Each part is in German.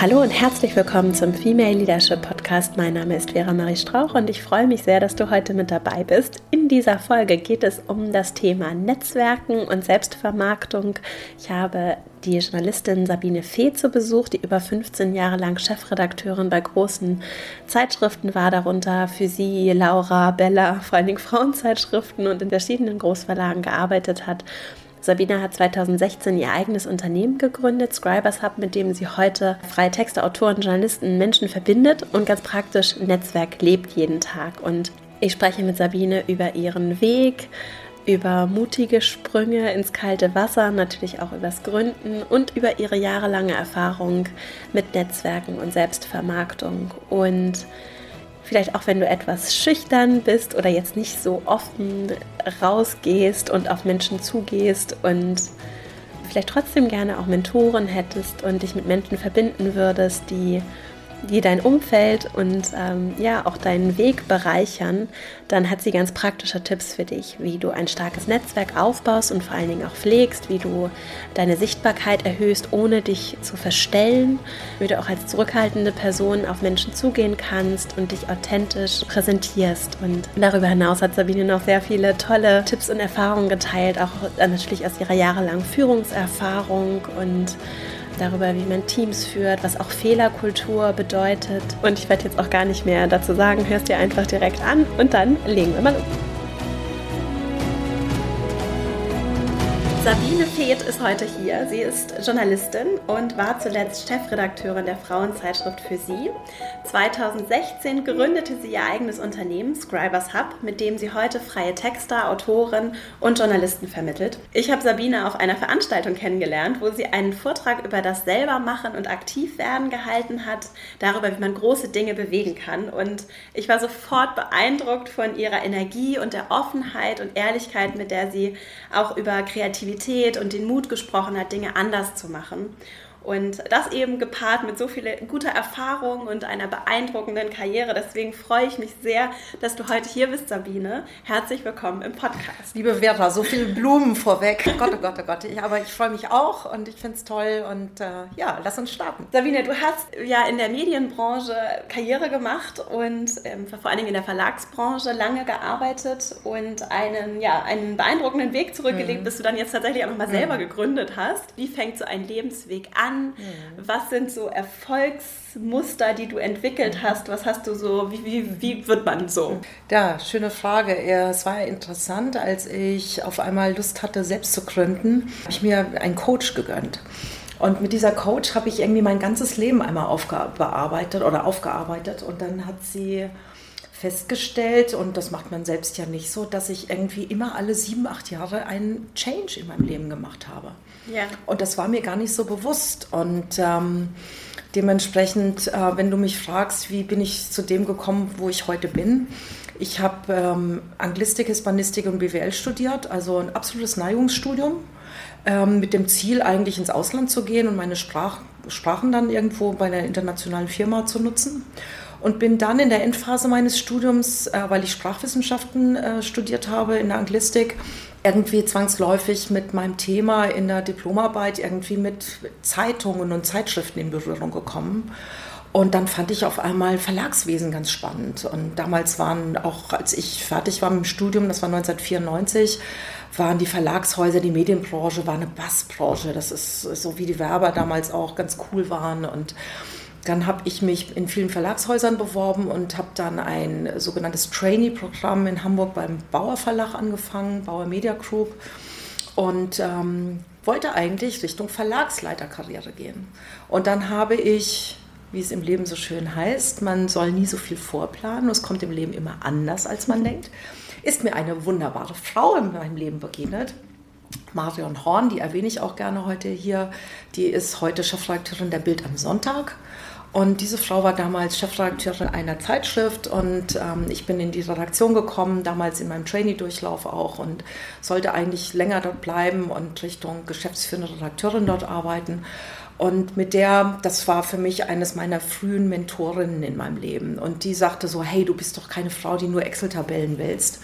Hallo und herzlich willkommen zum Female Leadership Podcast. Mein Name ist Vera Marie Strauch und ich freue mich sehr, dass du heute mit dabei bist. In dieser Folge geht es um das Thema Netzwerken und Selbstvermarktung. Ich habe die Journalistin Sabine Fee zu Besuch, die über 15 Jahre lang Chefredakteurin bei großen Zeitschriften war, darunter für sie Laura, Bella, vor allen Dingen Frauenzeitschriften und in verschiedenen Großverlagen gearbeitet hat. Sabina hat 2016 ihr eigenes Unternehmen gegründet, Scribers Hub, mit dem sie heute freie Texte, Autoren, Journalisten, Menschen verbindet und ganz praktisch Netzwerk lebt jeden Tag. Und ich spreche mit Sabine über ihren Weg, über mutige Sprünge ins kalte Wasser, natürlich auch übers Gründen und über ihre jahrelange Erfahrung mit Netzwerken und Selbstvermarktung. Und Vielleicht auch wenn du etwas schüchtern bist oder jetzt nicht so offen rausgehst und auf Menschen zugehst und vielleicht trotzdem gerne auch Mentoren hättest und dich mit Menschen verbinden würdest, die die dein Umfeld und ähm, ja auch deinen Weg bereichern, dann hat sie ganz praktische Tipps für dich, wie du ein starkes Netzwerk aufbaust und vor allen Dingen auch pflegst, wie du deine Sichtbarkeit erhöhst, ohne dich zu verstellen, wie du auch als zurückhaltende Person auf Menschen zugehen kannst und dich authentisch präsentierst. Und darüber hinaus hat Sabine noch sehr viele tolle Tipps und Erfahrungen geteilt, auch natürlich aus ihrer jahrelangen Führungserfahrung und darüber, wie man Teams führt, was auch Fehlerkultur bedeutet. Und ich werde jetzt auch gar nicht mehr dazu sagen, hörst dir einfach direkt an und dann legen wir mal los. Sabine Feeth ist heute hier. Sie ist Journalistin und war zuletzt Chefredakteurin der Frauenzeitschrift für Sie. 2016 gründete sie ihr eigenes Unternehmen Scribers Hub, mit dem sie heute freie Texter, Autoren und Journalisten vermittelt. Ich habe Sabine auf einer Veranstaltung kennengelernt, wo sie einen Vortrag über das Selbermachen und Aktivwerden gehalten hat, darüber, wie man große Dinge bewegen kann. Und ich war sofort beeindruckt von ihrer Energie und der Offenheit und Ehrlichkeit, mit der sie auch über Kreativität Kreativität und den Mut gesprochen hat, Dinge anders zu machen. Und das eben gepaart mit so viel guter Erfahrung und einer beeindruckenden Karriere. Deswegen freue ich mich sehr, dass du heute hier bist, Sabine. Herzlich willkommen im Podcast. Liebe Vera, so viele Blumen vorweg. Oh Gott, oh Gott, oh Gott. Ich, aber ich freue mich auch und ich finde es toll. Und äh, ja, lass uns starten. Sabine, du hast ja in der Medienbranche Karriere gemacht und ähm, vor allen Dingen in der Verlagsbranche lange gearbeitet und einen, ja, einen beeindruckenden Weg zurückgelegt, mhm. bis du dann jetzt tatsächlich auch nochmal selber mhm. gegründet hast. Wie fängt so ein Lebensweg an? Mhm. Was sind so Erfolgsmuster, die du entwickelt mhm. hast? Was hast du so, wie, wie, wie wird man so? Ja, schöne Frage. Es war interessant, als ich auf einmal Lust hatte, selbst zu gründen, habe ich mir einen Coach gegönnt. Und mit dieser Coach habe ich irgendwie mein ganzes Leben einmal aufgearbeitet oder aufgearbeitet. Und dann hat sie festgestellt, und das macht man selbst ja nicht so, dass ich irgendwie immer alle sieben, acht Jahre einen Change in meinem Leben gemacht habe. Ja. Und das war mir gar nicht so bewusst. Und ähm, dementsprechend, äh, wenn du mich fragst, wie bin ich zu dem gekommen, wo ich heute bin, ich habe ähm, Anglistik, Hispanistik und BWL studiert, also ein absolutes Neigungsstudium ähm, mit dem Ziel, eigentlich ins Ausland zu gehen und meine Sprach Sprachen dann irgendwo bei einer internationalen Firma zu nutzen und bin dann in der Endphase meines Studiums, äh, weil ich Sprachwissenschaften äh, studiert habe in der Anglistik, irgendwie zwangsläufig mit meinem Thema in der Diplomarbeit irgendwie mit Zeitungen und Zeitschriften in Berührung gekommen. Und dann fand ich auf einmal Verlagswesen ganz spannend. Und damals waren auch, als ich fertig war mit dem Studium, das war 1994, waren die Verlagshäuser, die Medienbranche, war eine Bassbranche. Das ist so wie die Werber damals auch ganz cool waren. Und dann habe ich mich in vielen Verlagshäusern beworben und habe dann ein sogenanntes Trainee-Programm in Hamburg beim Bauer Verlag angefangen, Bauer Media Group. Und ähm, wollte eigentlich Richtung Verlagsleiterkarriere gehen. Und dann habe ich, wie es im Leben so schön heißt, man soll nie so viel vorplanen, es kommt im Leben immer anders, als man denkt, ist mir eine wunderbare Frau in meinem Leben begegnet. Marion Horn, die erwähne ich auch gerne heute hier, die ist heute Chefredakteurin der Bild am Sonntag und diese Frau war damals Chefredakteurin einer Zeitschrift und ähm, ich bin in die Redaktion gekommen, damals in meinem Trainee-Durchlauf auch und sollte eigentlich länger dort bleiben und Richtung geschäftsführende Redakteurin dort arbeiten. Und mit der, das war für mich eines meiner frühen Mentorinnen in meinem Leben. Und die sagte so, hey, du bist doch keine Frau, die nur Excel-Tabellen willst.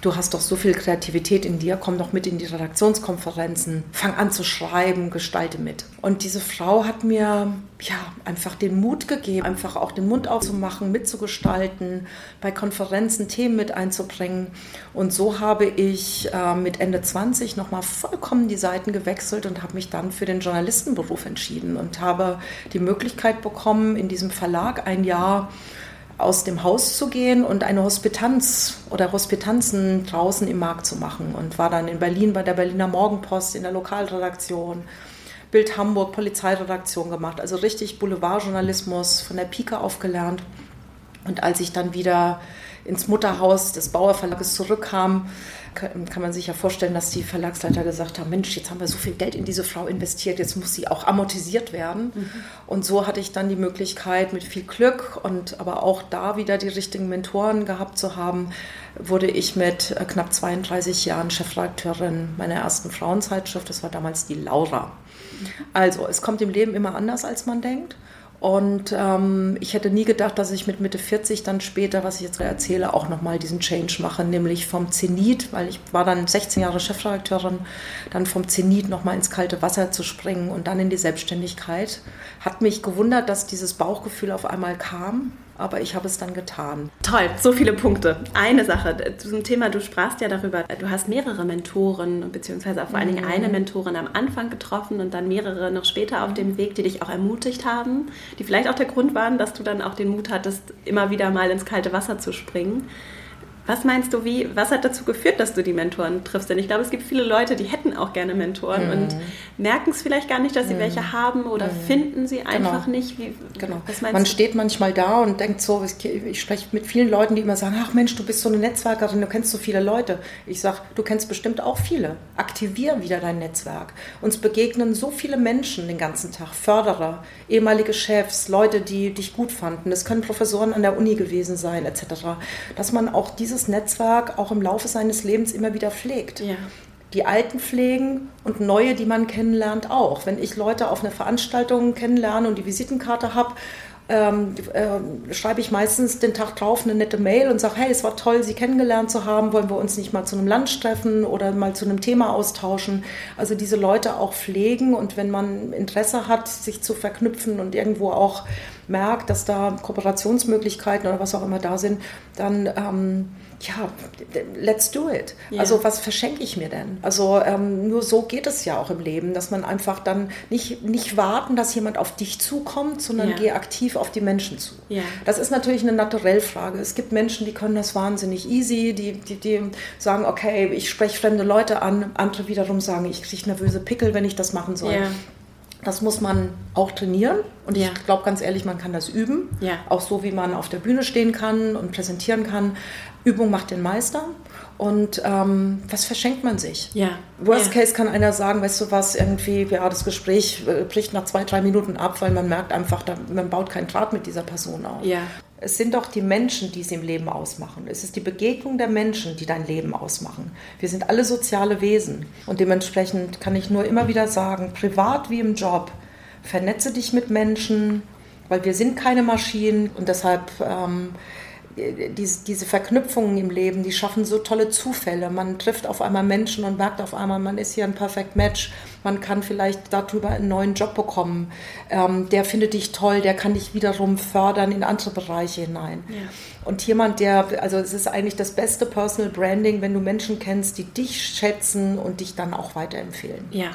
Du hast doch so viel Kreativität in dir, komm doch mit in die Redaktionskonferenzen, fang an zu schreiben, gestalte mit. Und diese Frau hat mir ja einfach den Mut gegeben, einfach auch den Mund aufzumachen, mitzugestalten, bei Konferenzen Themen mit einzubringen. Und so habe ich äh, mit Ende 20 nochmal vollkommen die Seiten gewechselt und habe mich dann für den Journalistenberuf entschieden und habe die Möglichkeit bekommen, in diesem Verlag ein Jahr aus dem Haus zu gehen und eine Hospitanz oder Hospitanzen draußen im Markt zu machen und war dann in Berlin bei der Berliner Morgenpost in der Lokalredaktion. Bild Hamburg, Polizeiredaktion gemacht, also richtig Boulevardjournalismus von der Pike aufgelernt. Und als ich dann wieder ins Mutterhaus des Bauer Verlages zurückkam, kann man sich ja vorstellen, dass die Verlagsleiter gesagt haben, Mensch, jetzt haben wir so viel Geld in diese Frau investiert, jetzt muss sie auch amortisiert werden. Mhm. Und so hatte ich dann die Möglichkeit, mit viel Glück und aber auch da wieder die richtigen Mentoren gehabt zu haben, wurde ich mit äh, knapp 32 Jahren Chefredakteurin meiner ersten Frauenzeitschrift. Das war damals die Laura. Also, es kommt im Leben immer anders, als man denkt. Und ähm, ich hätte nie gedacht, dass ich mit Mitte 40 dann später, was ich jetzt erzähle, auch nochmal diesen Change mache, nämlich vom Zenit, weil ich war dann 16 Jahre Chefredakteurin, dann vom Zenit nochmal ins kalte Wasser zu springen und dann in die Selbstständigkeit. Hat mich gewundert, dass dieses Bauchgefühl auf einmal kam aber ich habe es dann getan. Toll, so viele Punkte. Eine Sache zum Thema, du sprachst ja darüber, du hast mehrere Mentoren, beziehungsweise auch vor allen Dingen mhm. eine Mentorin am Anfang getroffen und dann mehrere noch später auf dem Weg, die dich auch ermutigt haben, die vielleicht auch der Grund waren, dass du dann auch den Mut hattest, immer wieder mal ins kalte Wasser zu springen. Was meinst du, wie, was hat dazu geführt, dass du die Mentoren triffst? Denn ich glaube, es gibt viele Leute, die hätten auch gerne Mentoren mhm. und merken es vielleicht gar nicht, dass sie mhm. welche haben oder mhm. finden sie genau. einfach genau. nicht. Wie, genau. Man du? steht manchmal da und denkt so, ich, ich, spreche mit vielen Leuten, die immer sagen, ach Mensch, du bist so eine Netzwerkerin, du kennst so viele Leute. Ich sage, du kennst bestimmt auch viele. Aktivier wieder dein Netzwerk. Uns begegnen so viele Menschen den ganzen Tag, Förderer, ehemalige Chefs, Leute, die dich gut fanden. Das können Professoren an der Uni gewesen sein, etc. Dass man auch dieses dieses Netzwerk auch im Laufe seines Lebens immer wieder pflegt. Ja. Die Alten pflegen und neue, die man kennenlernt, auch. Wenn ich Leute auf einer Veranstaltung kennenlerne und die Visitenkarte habe, ähm, äh, schreibe ich meistens den Tag drauf eine nette Mail und sage, hey, es war toll, Sie kennengelernt zu haben, wollen wir uns nicht mal zu einem Lunch treffen oder mal zu einem Thema austauschen. Also diese Leute auch pflegen und wenn man Interesse hat, sich zu verknüpfen und irgendwo auch merkt, dass da Kooperationsmöglichkeiten oder was auch immer da sind, dann ähm, ja, let's do it. Yeah. Also was verschenke ich mir denn? Also ähm, nur so geht es ja auch im Leben, dass man einfach dann nicht, nicht warten, dass jemand auf dich zukommt, sondern yeah. geh aktiv auf die Menschen zu. Yeah. Das ist natürlich eine Naturellfrage. Es gibt Menschen, die können das wahnsinnig easy, die, die, die sagen, okay, ich spreche fremde Leute an, andere wiederum sagen, ich kriege nervöse Pickel, wenn ich das machen soll. Das muss man auch trainieren. Und ja. ich glaube ganz ehrlich, man kann das üben. Ja. Auch so, wie man auf der Bühne stehen kann und präsentieren kann. Übung macht den Meister. Und ähm, was verschenkt man sich? Ja. Worst ja. Case kann einer sagen, weißt du was, irgendwie, ja, das Gespräch äh, bricht nach zwei, drei Minuten ab, weil man merkt einfach, da, man baut keinen Draht mit dieser Person auf. Ja. Es sind doch die Menschen, die es im Leben ausmachen. Es ist die Begegnung der Menschen, die dein Leben ausmachen. Wir sind alle soziale Wesen. Und dementsprechend kann ich nur immer wieder sagen, privat wie im Job, vernetze dich mit Menschen, weil wir sind keine Maschinen und deshalb ähm, diese, diese Verknüpfungen im Leben, die schaffen so tolle Zufälle. Man trifft auf einmal Menschen und merkt auf einmal, man ist hier ein Perfect Match. Man kann vielleicht darüber einen neuen Job bekommen. Ähm, der findet dich toll, der kann dich wiederum fördern in andere Bereiche hinein. Ja. Und jemand, der, also es ist eigentlich das beste Personal Branding, wenn du Menschen kennst, die dich schätzen und dich dann auch weiterempfehlen. Ja.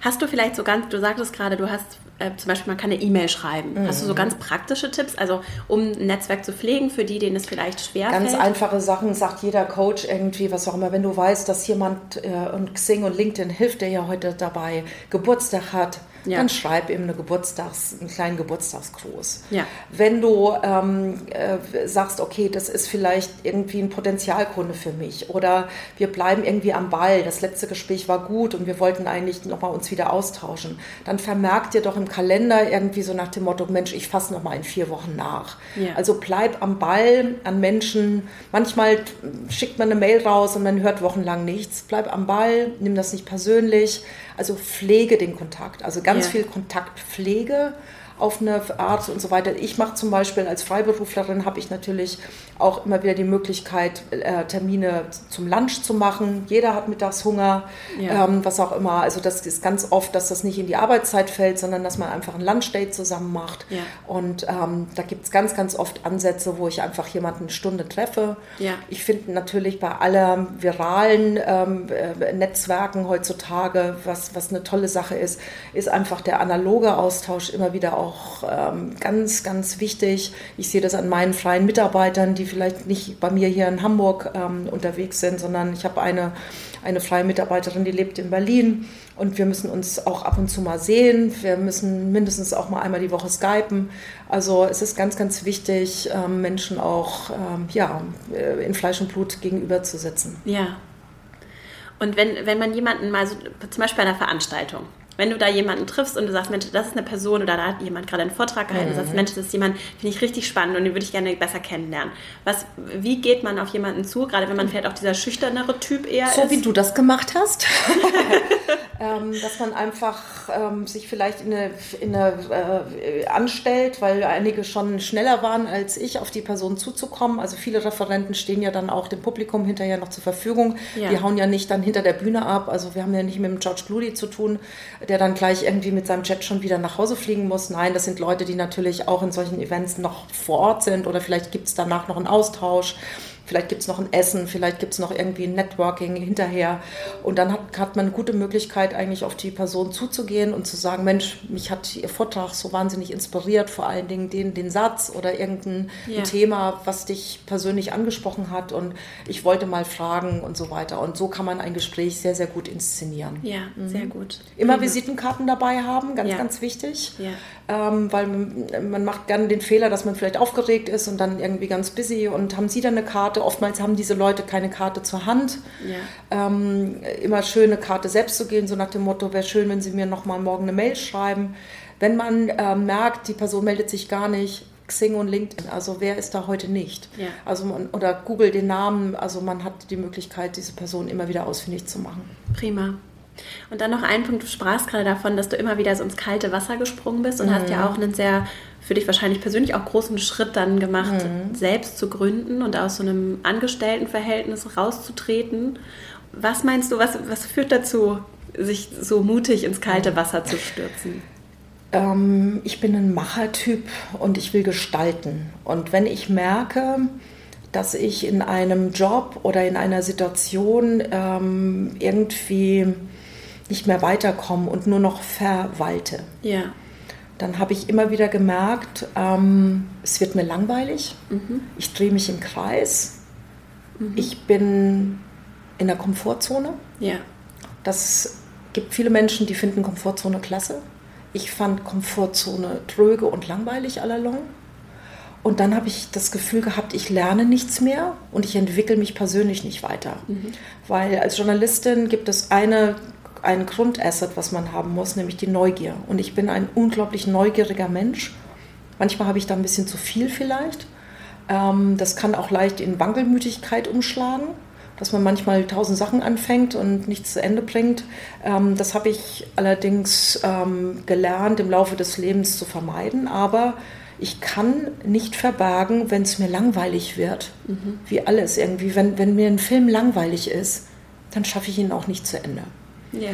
Hast du vielleicht so ganz, du sagtest gerade, du hast äh, zum Beispiel, man kann eine E-Mail schreiben. Mhm. Hast du so ganz praktische Tipps, also um ein Netzwerk zu pflegen, für die, denen es vielleicht schwer ganz fällt? Einfache Sachen sagt jeder Coach irgendwie, was auch immer. Wenn du weißt, dass jemand äh, und Xing und LinkedIn hilft dir ja heute dabei, Geburtstag hat, ja. dann schreib ihm eine Geburtstags-, einen kleinen Geburtstagsgruß. Ja. Wenn du ähm, äh, sagst, okay, das ist vielleicht irgendwie ein Potenzialkunde für mich oder wir bleiben irgendwie am Ball, das letzte Gespräch war gut und wir wollten eigentlich nochmal uns wieder austauschen, dann vermerkt dir doch im Kalender irgendwie so nach dem Motto, Mensch, ich fasse nochmal in vier Wochen nach. Ja. Also bleib am Ball an Menschen. Manchmal schickt man eine Mail raus und man hört wochenlang nichts. Bleib am Ball, nimm das nicht persönlich. Also pflege den Kontakt. Also ganz ja. viel Kontaktpflege auf eine Art und so weiter. Ich mache zum Beispiel als Freiberuflerin, habe ich natürlich auch immer wieder die Möglichkeit, äh, Termine zum Lunch zu machen. Jeder hat mittags Hunger, ja. ähm, was auch immer. Also das ist ganz oft, dass das nicht in die Arbeitszeit fällt, sondern dass man einfach ein Lunchdate zusammen macht. Ja. Und ähm, da gibt es ganz, ganz oft Ansätze, wo ich einfach jemanden eine Stunde treffe. Ja. Ich finde natürlich bei aller viralen ähm, äh, Netzwerken heutzutage, was, was eine tolle Sache ist, ist einfach der analoge Austausch immer wieder auch ähm, ganz, ganz wichtig. Ich sehe das an meinen freien Mitarbeitern, die die vielleicht nicht bei mir hier in Hamburg ähm, unterwegs sind, sondern ich habe eine, eine freie Mitarbeiterin, die lebt in Berlin und wir müssen uns auch ab und zu mal sehen. Wir müssen mindestens auch mal einmal die Woche skypen. Also es ist ganz, ganz wichtig, ähm, Menschen auch ähm, ja, äh, in Fleisch und Blut gegenüberzusetzen. Ja. Und wenn, wenn man jemanden mal so, zum Beispiel bei einer Veranstaltung, wenn du da jemanden triffst und du sagst, Mensch, das ist eine Person oder da hat jemand gerade einen Vortrag gehalten mhm. und sagst, Mensch, das ist jemand, finde ich richtig spannend und den würde ich gerne besser kennenlernen. Was, wie geht man auf jemanden zu, gerade wenn man vielleicht auch dieser schüchternere Typ eher so ist? So wie du das gemacht hast. ähm, dass man einfach ähm, sich vielleicht in eine, in eine äh, anstellt, weil einige schon schneller waren als ich, auf die Person zuzukommen. Also viele Referenten stehen ja dann auch dem Publikum hinterher noch zur Verfügung. Ja. Die hauen ja nicht dann hinter der Bühne ab. Also wir haben ja nicht mit dem George Clooney zu tun der dann gleich irgendwie mit seinem Jet schon wieder nach Hause fliegen muss. Nein, das sind Leute, die natürlich auch in solchen Events noch vor Ort sind oder vielleicht gibt es danach noch einen Austausch. Vielleicht gibt es noch ein Essen, vielleicht gibt es noch irgendwie ein Networking hinterher. Und dann hat, hat man eine gute Möglichkeit, eigentlich auf die Person zuzugehen und zu sagen, Mensch, mich hat Ihr Vortrag so wahnsinnig inspiriert, vor allen Dingen den, den Satz oder irgendein ja. Thema, was dich persönlich angesprochen hat. Und ich wollte mal fragen und so weiter. Und so kann man ein Gespräch sehr, sehr gut inszenieren. Ja, mhm. sehr gut. Immer Visitenkarten dabei haben, ganz, ja. ganz wichtig. Ja. Ähm, weil man, man macht gerne den Fehler, dass man vielleicht aufgeregt ist und dann irgendwie ganz busy und haben Sie dann eine Karte? Karte. Oftmals haben diese Leute keine Karte zur Hand. Ja. Ähm, immer schön eine Karte selbst zu gehen, so nach dem Motto, wäre schön, wenn Sie mir noch mal morgen eine Mail schreiben. Wenn man äh, merkt, die Person meldet sich gar nicht, Xing und LinkedIn. Also wer ist da heute nicht? Ja. Also man, oder Google den Namen. Also man hat die Möglichkeit, diese Person immer wieder ausfindig zu machen. Prima. Und dann noch ein Punkt, du sprachst gerade davon, dass du immer wieder so ins kalte Wasser gesprungen bist und mhm. hast ja auch einen sehr für dich wahrscheinlich persönlich auch großen Schritt dann gemacht, mhm. selbst zu gründen und aus so einem Angestelltenverhältnis rauszutreten. Was meinst du, was, was führt dazu, sich so mutig ins kalte Wasser zu stürzen? Ähm, ich bin ein Machertyp und ich will gestalten. Und wenn ich merke, dass ich in einem Job oder in einer Situation ähm, irgendwie nicht mehr weiterkomme und nur noch verwalte. Ja dann habe ich immer wieder gemerkt, ähm, es wird mir langweilig, mhm. ich drehe mich im Kreis, mhm. ich bin in der Komfortzone. Ja. Das gibt viele Menschen, die finden Komfortzone klasse. Ich fand Komfortzone tröge und langweilig allalong. Und dann habe ich das Gefühl gehabt, ich lerne nichts mehr und ich entwickle mich persönlich nicht weiter. Mhm. Weil als Journalistin gibt es eine ein Grundasset, was man haben muss, nämlich die Neugier. Und ich bin ein unglaublich neugieriger Mensch. Manchmal habe ich da ein bisschen zu viel vielleicht. Ähm, das kann auch leicht in Wankelmütigkeit umschlagen, dass man manchmal tausend Sachen anfängt und nichts zu Ende bringt. Ähm, das habe ich allerdings ähm, gelernt, im Laufe des Lebens zu vermeiden. Aber ich kann nicht verbergen, wenn es mir langweilig wird, mhm. wie alles irgendwie. Wenn, wenn mir ein Film langweilig ist, dann schaffe ich ihn auch nicht zu Ende. Ja.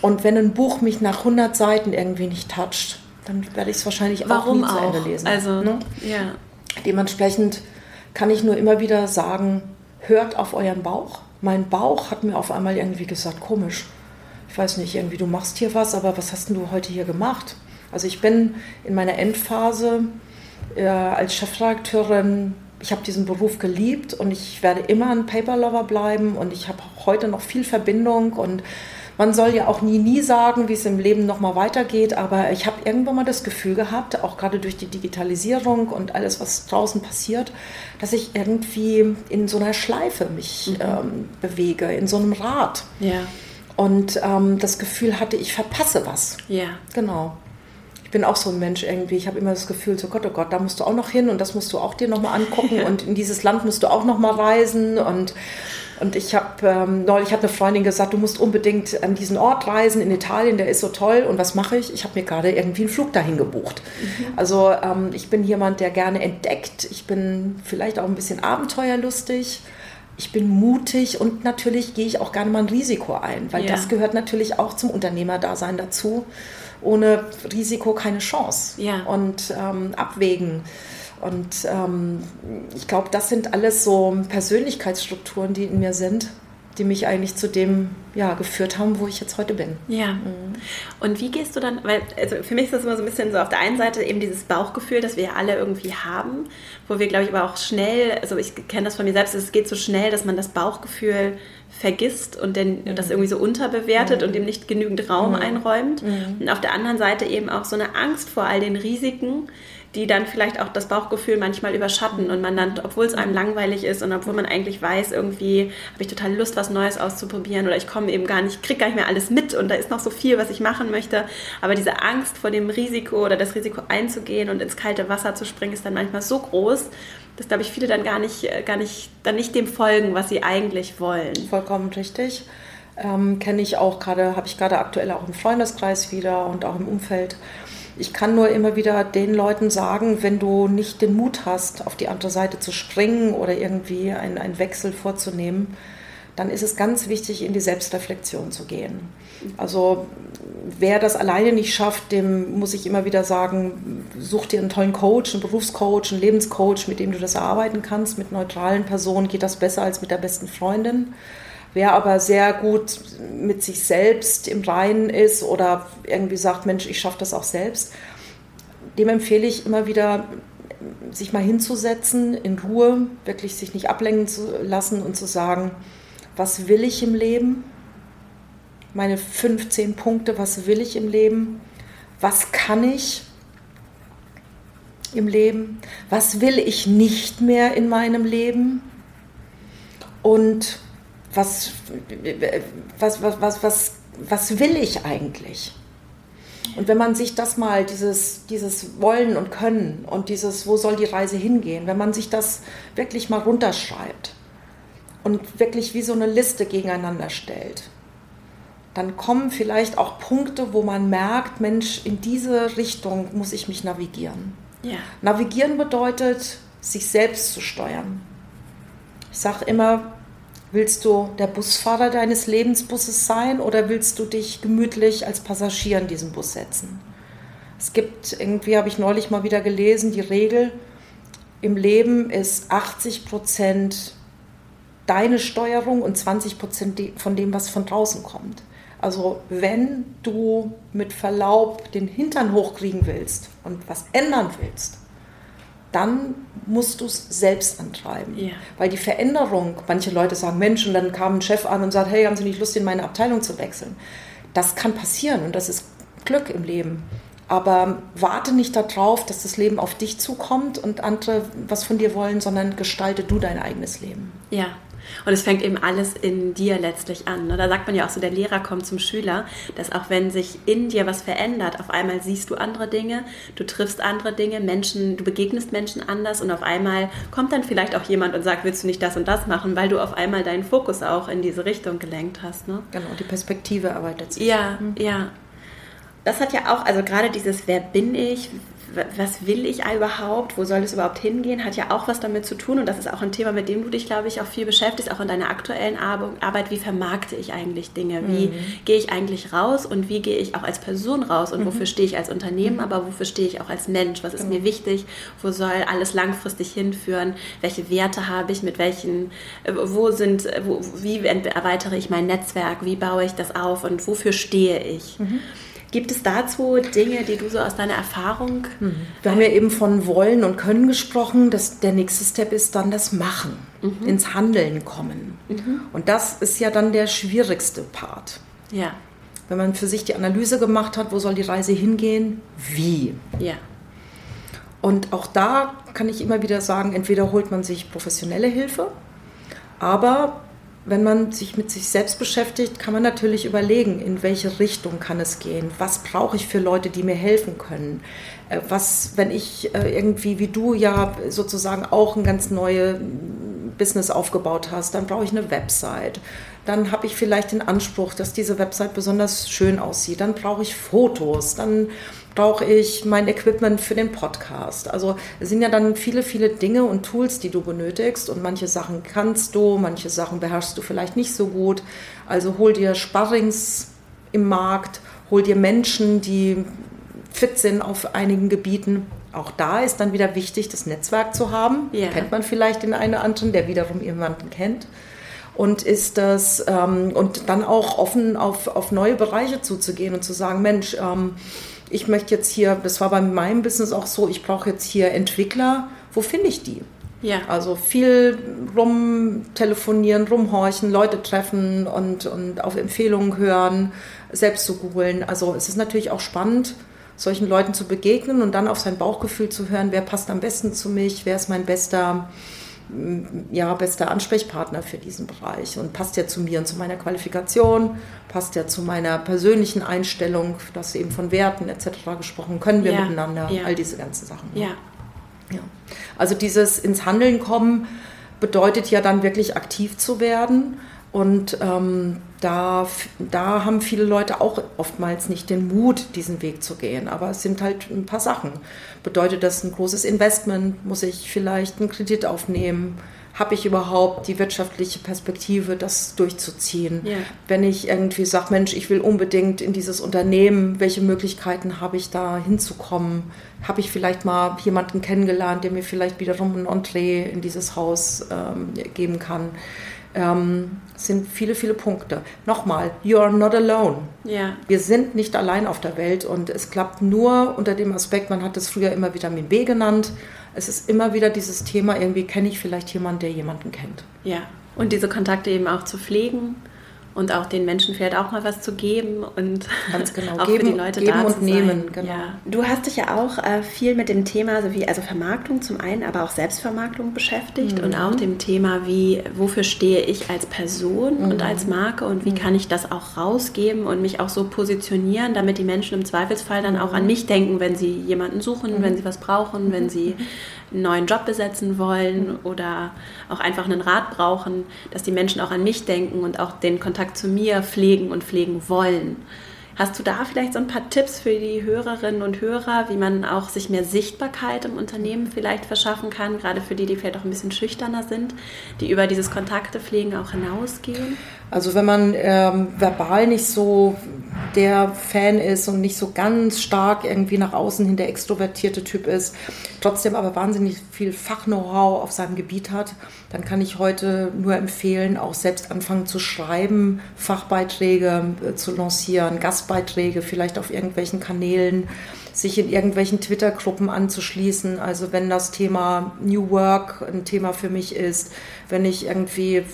Und wenn ein Buch mich nach 100 Seiten irgendwie nicht toucht, dann werde ich es wahrscheinlich Warum auch nie auch? zu Ende lesen. Also, ne? ja. Dementsprechend kann ich nur immer wieder sagen, hört auf euren Bauch. Mein Bauch hat mir auf einmal irgendwie gesagt, komisch. Ich weiß nicht, irgendwie du machst hier was, aber was hast denn du heute hier gemacht? Also ich bin in meiner Endphase äh, als Chefredakteurin ich habe diesen Beruf geliebt und ich werde immer ein Paperlover bleiben und ich habe heute noch viel Verbindung und man soll ja auch nie, nie sagen, wie es im Leben nochmal weitergeht, aber ich habe irgendwann mal das Gefühl gehabt, auch gerade durch die Digitalisierung und alles, was draußen passiert, dass ich irgendwie in so einer Schleife mich mhm. ähm, bewege, in so einem Rad. Ja. Und ähm, das Gefühl hatte, ich verpasse was. Ja. Genau. Ich bin auch so ein Mensch irgendwie. Ich habe immer das Gefühl, so Gott, oh Gott, da musst du auch noch hin und das musst du auch dir nochmal angucken und in dieses Land musst du auch nochmal reisen und und ich habe ähm, neulich hat eine Freundin gesagt, du musst unbedingt an diesen Ort reisen in Italien, der ist so toll. Und was mache ich? Ich habe mir gerade irgendwie einen Flug dahin gebucht. Mhm. Also ähm, ich bin jemand, der gerne entdeckt. Ich bin vielleicht auch ein bisschen abenteuerlustig. Ich bin mutig und natürlich gehe ich auch gerne mal ein Risiko ein, weil ja. das gehört natürlich auch zum Unternehmerdasein dazu. Ohne Risiko keine Chance. Ja. Und ähm, abwägen und ähm, ich glaube, das sind alles so Persönlichkeitsstrukturen, die in mir sind, die mich eigentlich zu dem ja, geführt haben, wo ich jetzt heute bin. Ja. Mhm. Und wie gehst du dann, weil also für mich ist das immer so ein bisschen so auf der einen Seite eben dieses Bauchgefühl, das wir ja alle irgendwie haben, wo wir, glaube ich, aber auch schnell, also ich kenne das von mir selbst, es geht so schnell, dass man das Bauchgefühl vergisst und den, mhm. das irgendwie so unterbewertet mhm. und dem nicht genügend Raum mhm. einräumt. Mhm. Und auf der anderen Seite eben auch so eine Angst vor all den Risiken, die dann vielleicht auch das Bauchgefühl manchmal überschatten und man dann, obwohl es einem langweilig ist und obwohl man eigentlich weiß, irgendwie habe ich total Lust, was Neues auszuprobieren oder ich komme eben gar nicht, kriege gar nicht mehr alles mit und da ist noch so viel, was ich machen möchte. Aber diese Angst vor dem Risiko oder das Risiko einzugehen und ins kalte Wasser zu springen, ist dann manchmal so groß, dass, glaube ich, viele dann gar nicht, gar nicht, dann nicht dem folgen, was sie eigentlich wollen. Vollkommen richtig. Ähm, Kenne ich auch gerade, habe ich gerade aktuell auch im Freundeskreis wieder und auch im Umfeld. Ich kann nur immer wieder den Leuten sagen, wenn du nicht den Mut hast, auf die andere Seite zu springen oder irgendwie einen, einen Wechsel vorzunehmen, dann ist es ganz wichtig, in die Selbstreflexion zu gehen. Also wer das alleine nicht schafft, dem muss ich immer wieder sagen, such dir einen tollen Coach, einen Berufscoach, einen Lebenscoach, mit dem du das erarbeiten kannst. Mit neutralen Personen geht das besser als mit der besten Freundin. Wer aber sehr gut mit sich selbst im Reinen ist oder irgendwie sagt, Mensch, ich schaffe das auch selbst, dem empfehle ich immer wieder, sich mal hinzusetzen, in Ruhe, wirklich sich nicht ablenken zu lassen und zu sagen, was will ich im Leben? Meine 15 Punkte, was will ich im Leben? Was kann ich im Leben? Was will ich nicht mehr in meinem Leben? Und was, was, was, was, was, was will ich eigentlich? Und wenn man sich das mal, dieses, dieses Wollen und Können und dieses, wo soll die Reise hingehen, wenn man sich das wirklich mal runterschreibt und wirklich wie so eine Liste gegeneinander stellt, dann kommen vielleicht auch Punkte, wo man merkt, Mensch, in diese Richtung muss ich mich navigieren. Ja. Navigieren bedeutet, sich selbst zu steuern. Ich sage immer, Willst du der Busfahrer deines Lebensbusses sein oder willst du dich gemütlich als Passagier in diesen Bus setzen? Es gibt, irgendwie habe ich neulich mal wieder gelesen, die Regel, im Leben ist 80 Prozent deine Steuerung und 20 Prozent von dem, was von draußen kommt. Also wenn du mit Verlaub den Hintern hochkriegen willst und was ändern willst, dann musst du es selbst antreiben. Ja. Weil die Veränderung, manche Leute sagen, Mensch, und dann kam ein Chef an und sagt, hey, haben Sie nicht Lust, in meine Abteilung zu wechseln? Das kann passieren und das ist Glück im Leben. Aber warte nicht darauf, dass das Leben auf dich zukommt und andere was von dir wollen, sondern gestalte du dein eigenes Leben. Ja, und es fängt eben alles in dir letztlich an. Ne? Da sagt man ja auch so, der Lehrer kommt zum Schüler, dass auch wenn sich in dir was verändert, auf einmal siehst du andere Dinge, du triffst andere Dinge, Menschen, du begegnest Menschen anders und auf einmal kommt dann vielleicht auch jemand und sagt, willst du nicht das und das machen, weil du auf einmal deinen Fokus auch in diese Richtung gelenkt hast. Ne? Genau, die Perspektive erweitert sich. Ja, mhm. ja. Das hat ja auch, also gerade dieses, wer bin ich, was will ich überhaupt, wo soll es überhaupt hingehen, hat ja auch was damit zu tun. Und das ist auch ein Thema, mit dem du dich, glaube ich, auch viel beschäftigst, auch in deiner aktuellen Arbeit, wie vermarkte ich eigentlich Dinge, wie mhm. gehe ich eigentlich raus? Und wie gehe ich auch als Person raus? Und mhm. wofür stehe ich als Unternehmen, mhm. aber wofür stehe ich auch als Mensch, was ist genau. mir wichtig, wo soll alles langfristig hinführen, welche Werte habe ich, mit welchen, äh, wo sind, wo, wie erweitere ich mein Netzwerk, wie baue ich das auf? Und wofür stehe ich. Gibt es dazu Dinge, die du so aus deiner Erfahrung? Mhm. Wir haben ja eben von Wollen und Können gesprochen. Das, der nächste Step ist dann das Machen, mhm. ins Handeln kommen. Mhm. Und das ist ja dann der schwierigste Part. Ja. Wenn man für sich die Analyse gemacht hat, wo soll die Reise hingehen, wie? Ja. Und auch da kann ich immer wieder sagen, entweder holt man sich professionelle Hilfe, aber wenn man sich mit sich selbst beschäftigt, kann man natürlich überlegen, in welche Richtung kann es gehen. Was brauche ich für Leute, die mir helfen können? Äh, was, wenn ich äh, irgendwie wie du ja sozusagen auch ein ganz neues Business aufgebaut hast, dann brauche ich eine Website. Dann habe ich vielleicht den Anspruch, dass diese Website besonders schön aussieht. Dann brauche ich Fotos. Dann brauche ich mein Equipment für den Podcast. Also es sind ja dann viele, viele Dinge und Tools, die du benötigst und manche Sachen kannst du, manche Sachen beherrschst du vielleicht nicht so gut. Also hol dir Sparrings im Markt, hol dir Menschen, die fit sind auf einigen Gebieten. Auch da ist dann wieder wichtig, das Netzwerk zu haben. Ja. Kennt man vielleicht den einen oder anderen, der wiederum jemanden kennt. Und ist das ähm, und dann auch offen auf, auf neue Bereiche zuzugehen und zu sagen, Mensch, ähm, ich möchte jetzt hier, das war bei meinem Business auch so, ich brauche jetzt hier Entwickler, wo finde ich die? Ja. Also viel rumtelefonieren, rumhorchen, Leute treffen und, und auf Empfehlungen hören, selbst zu googeln. Also es ist natürlich auch spannend, solchen Leuten zu begegnen und dann auf sein Bauchgefühl zu hören, wer passt am besten zu mich, wer ist mein bester ja, bester Ansprechpartner für diesen Bereich und passt ja zu mir und zu meiner Qualifikation, passt ja zu meiner persönlichen Einstellung, dass eben von Werten etc. gesprochen, können wir ja, miteinander, ja. all diese ganzen Sachen. Ja. ja. Also dieses ins Handeln kommen bedeutet ja dann wirklich aktiv zu werden und ähm, da, da haben viele Leute auch oftmals nicht den Mut, diesen Weg zu gehen. Aber es sind halt ein paar Sachen. Bedeutet das ein großes Investment? Muss ich vielleicht einen Kredit aufnehmen? Habe ich überhaupt die wirtschaftliche Perspektive, das durchzuziehen? Ja. Wenn ich irgendwie sage, Mensch, ich will unbedingt in dieses Unternehmen, welche Möglichkeiten habe ich da hinzukommen? Habe ich vielleicht mal jemanden kennengelernt, der mir vielleicht wiederum ein Entree in dieses Haus ähm, geben kann? ähm, sind viele, viele Punkte. Nochmal, you are not alone. Ja. Wir sind nicht allein auf der Welt und es klappt nur unter dem Aspekt, man hat es früher immer Vitamin B genannt. Es ist immer wieder dieses Thema, irgendwie kenne ich vielleicht jemanden, der jemanden kennt. Ja, und diese Kontakte eben auch zu pflegen und auch den Menschen vielleicht auch mal was zu geben und Ganz genau. auch geben, für die Leute geben da und zu nehmen. Sein. Genau. Ja. Du hast dich ja auch äh, viel mit dem Thema, so wie also Vermarktung zum einen, aber auch Selbstvermarktung beschäftigt mhm. und auch dem Thema, wie wofür stehe ich als Person mhm. und als Marke und wie mhm. kann ich das auch rausgeben und mich auch so positionieren, damit die Menschen im Zweifelsfall dann auch an mhm. mich denken, wenn sie jemanden suchen, wenn mhm. sie was brauchen, wenn sie einen neuen Job besetzen wollen oder auch einfach einen Rat brauchen, dass die Menschen auch an mich denken und auch den Kontakt zu mir pflegen und pflegen wollen. Hast du da vielleicht so ein paar Tipps für die Hörerinnen und Hörer, wie man auch sich mehr Sichtbarkeit im Unternehmen vielleicht verschaffen kann, gerade für die, die vielleicht auch ein bisschen schüchterner sind, die über dieses Kontakte pflegen auch hinausgehen? Also wenn man ähm, verbal nicht so der Fan ist und nicht so ganz stark irgendwie nach außen hin der extrovertierte Typ ist, trotzdem aber wahnsinnig viel Fach-Know-how auf seinem Gebiet hat, dann kann ich heute nur empfehlen, auch selbst anfangen zu schreiben, Fachbeiträge äh, zu lancieren, Gastbeiträge vielleicht auf irgendwelchen Kanälen sich in irgendwelchen Twitter-Gruppen anzuschließen. Also wenn das Thema New Work ein Thema für mich ist, wenn ich irgendwie äh,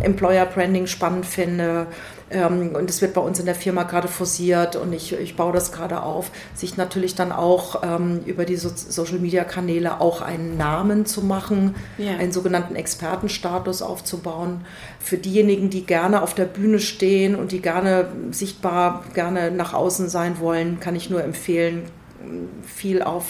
Employer Branding spannend finde ähm, und es wird bei uns in der Firma gerade forciert und ich, ich baue das gerade auf, sich natürlich dann auch ähm, über die so Social-Media-Kanäle auch einen Namen zu machen, ja. einen sogenannten Expertenstatus aufzubauen. Für diejenigen, die gerne auf der Bühne stehen und die gerne sichtbar, gerne nach außen sein wollen, kann ich nur empfehlen, viel auf,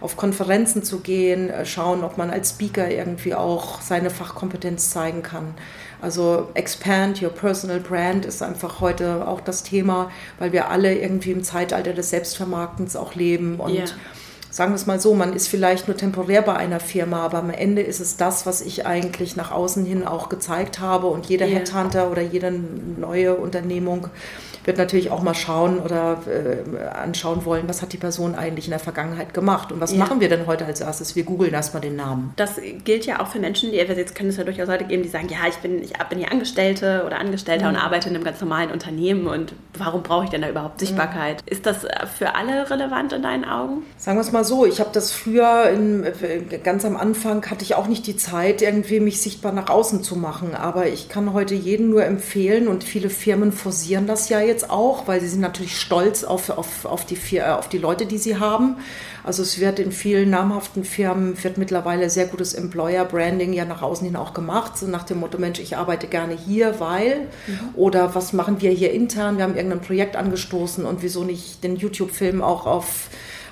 auf Konferenzen zu gehen, äh, schauen, ob man als Speaker irgendwie auch seine Fachkompetenz zeigen kann. Also expand your personal brand ist einfach heute auch das Thema, weil wir alle irgendwie im Zeitalter des Selbstvermarktens auch leben und yeah. sagen wir es mal so, man ist vielleicht nur temporär bei einer Firma, aber am Ende ist es das, was ich eigentlich nach außen hin auch gezeigt habe und jeder yeah. Headhunter oder jede neue Unternehmung wird natürlich auch mal schauen oder äh, anschauen wollen, was hat die Person eigentlich in der Vergangenheit gemacht und was ja. machen wir denn heute als erstes? Wir googeln erstmal den Namen. Das gilt ja auch für Menschen, die jetzt können es ja durchaus Leute geben, die sagen, ja, ich bin, ich bin hier Angestellte oder Angestellter mhm. und arbeite in einem ganz normalen Unternehmen und warum brauche ich denn da überhaupt Sichtbarkeit? Mhm. Ist das für alle relevant in deinen Augen? Sagen wir es mal so, ich habe das früher, in, ganz am Anfang hatte ich auch nicht die Zeit, irgendwie mich sichtbar nach außen zu machen. Aber ich kann heute jeden nur empfehlen und viele Firmen forcieren das ja jetzt auch, weil sie sind natürlich stolz auf, auf, auf, die, auf die Leute, die sie haben. Also es wird in vielen namhaften Firmen, wird mittlerweile sehr gutes Employer-Branding ja nach außen hin auch gemacht, so nach dem Motto, Mensch, ich arbeite gerne hier, weil, mhm. oder was machen wir hier intern, wir haben irgendein Projekt angestoßen und wieso nicht den YouTube-Film auch auf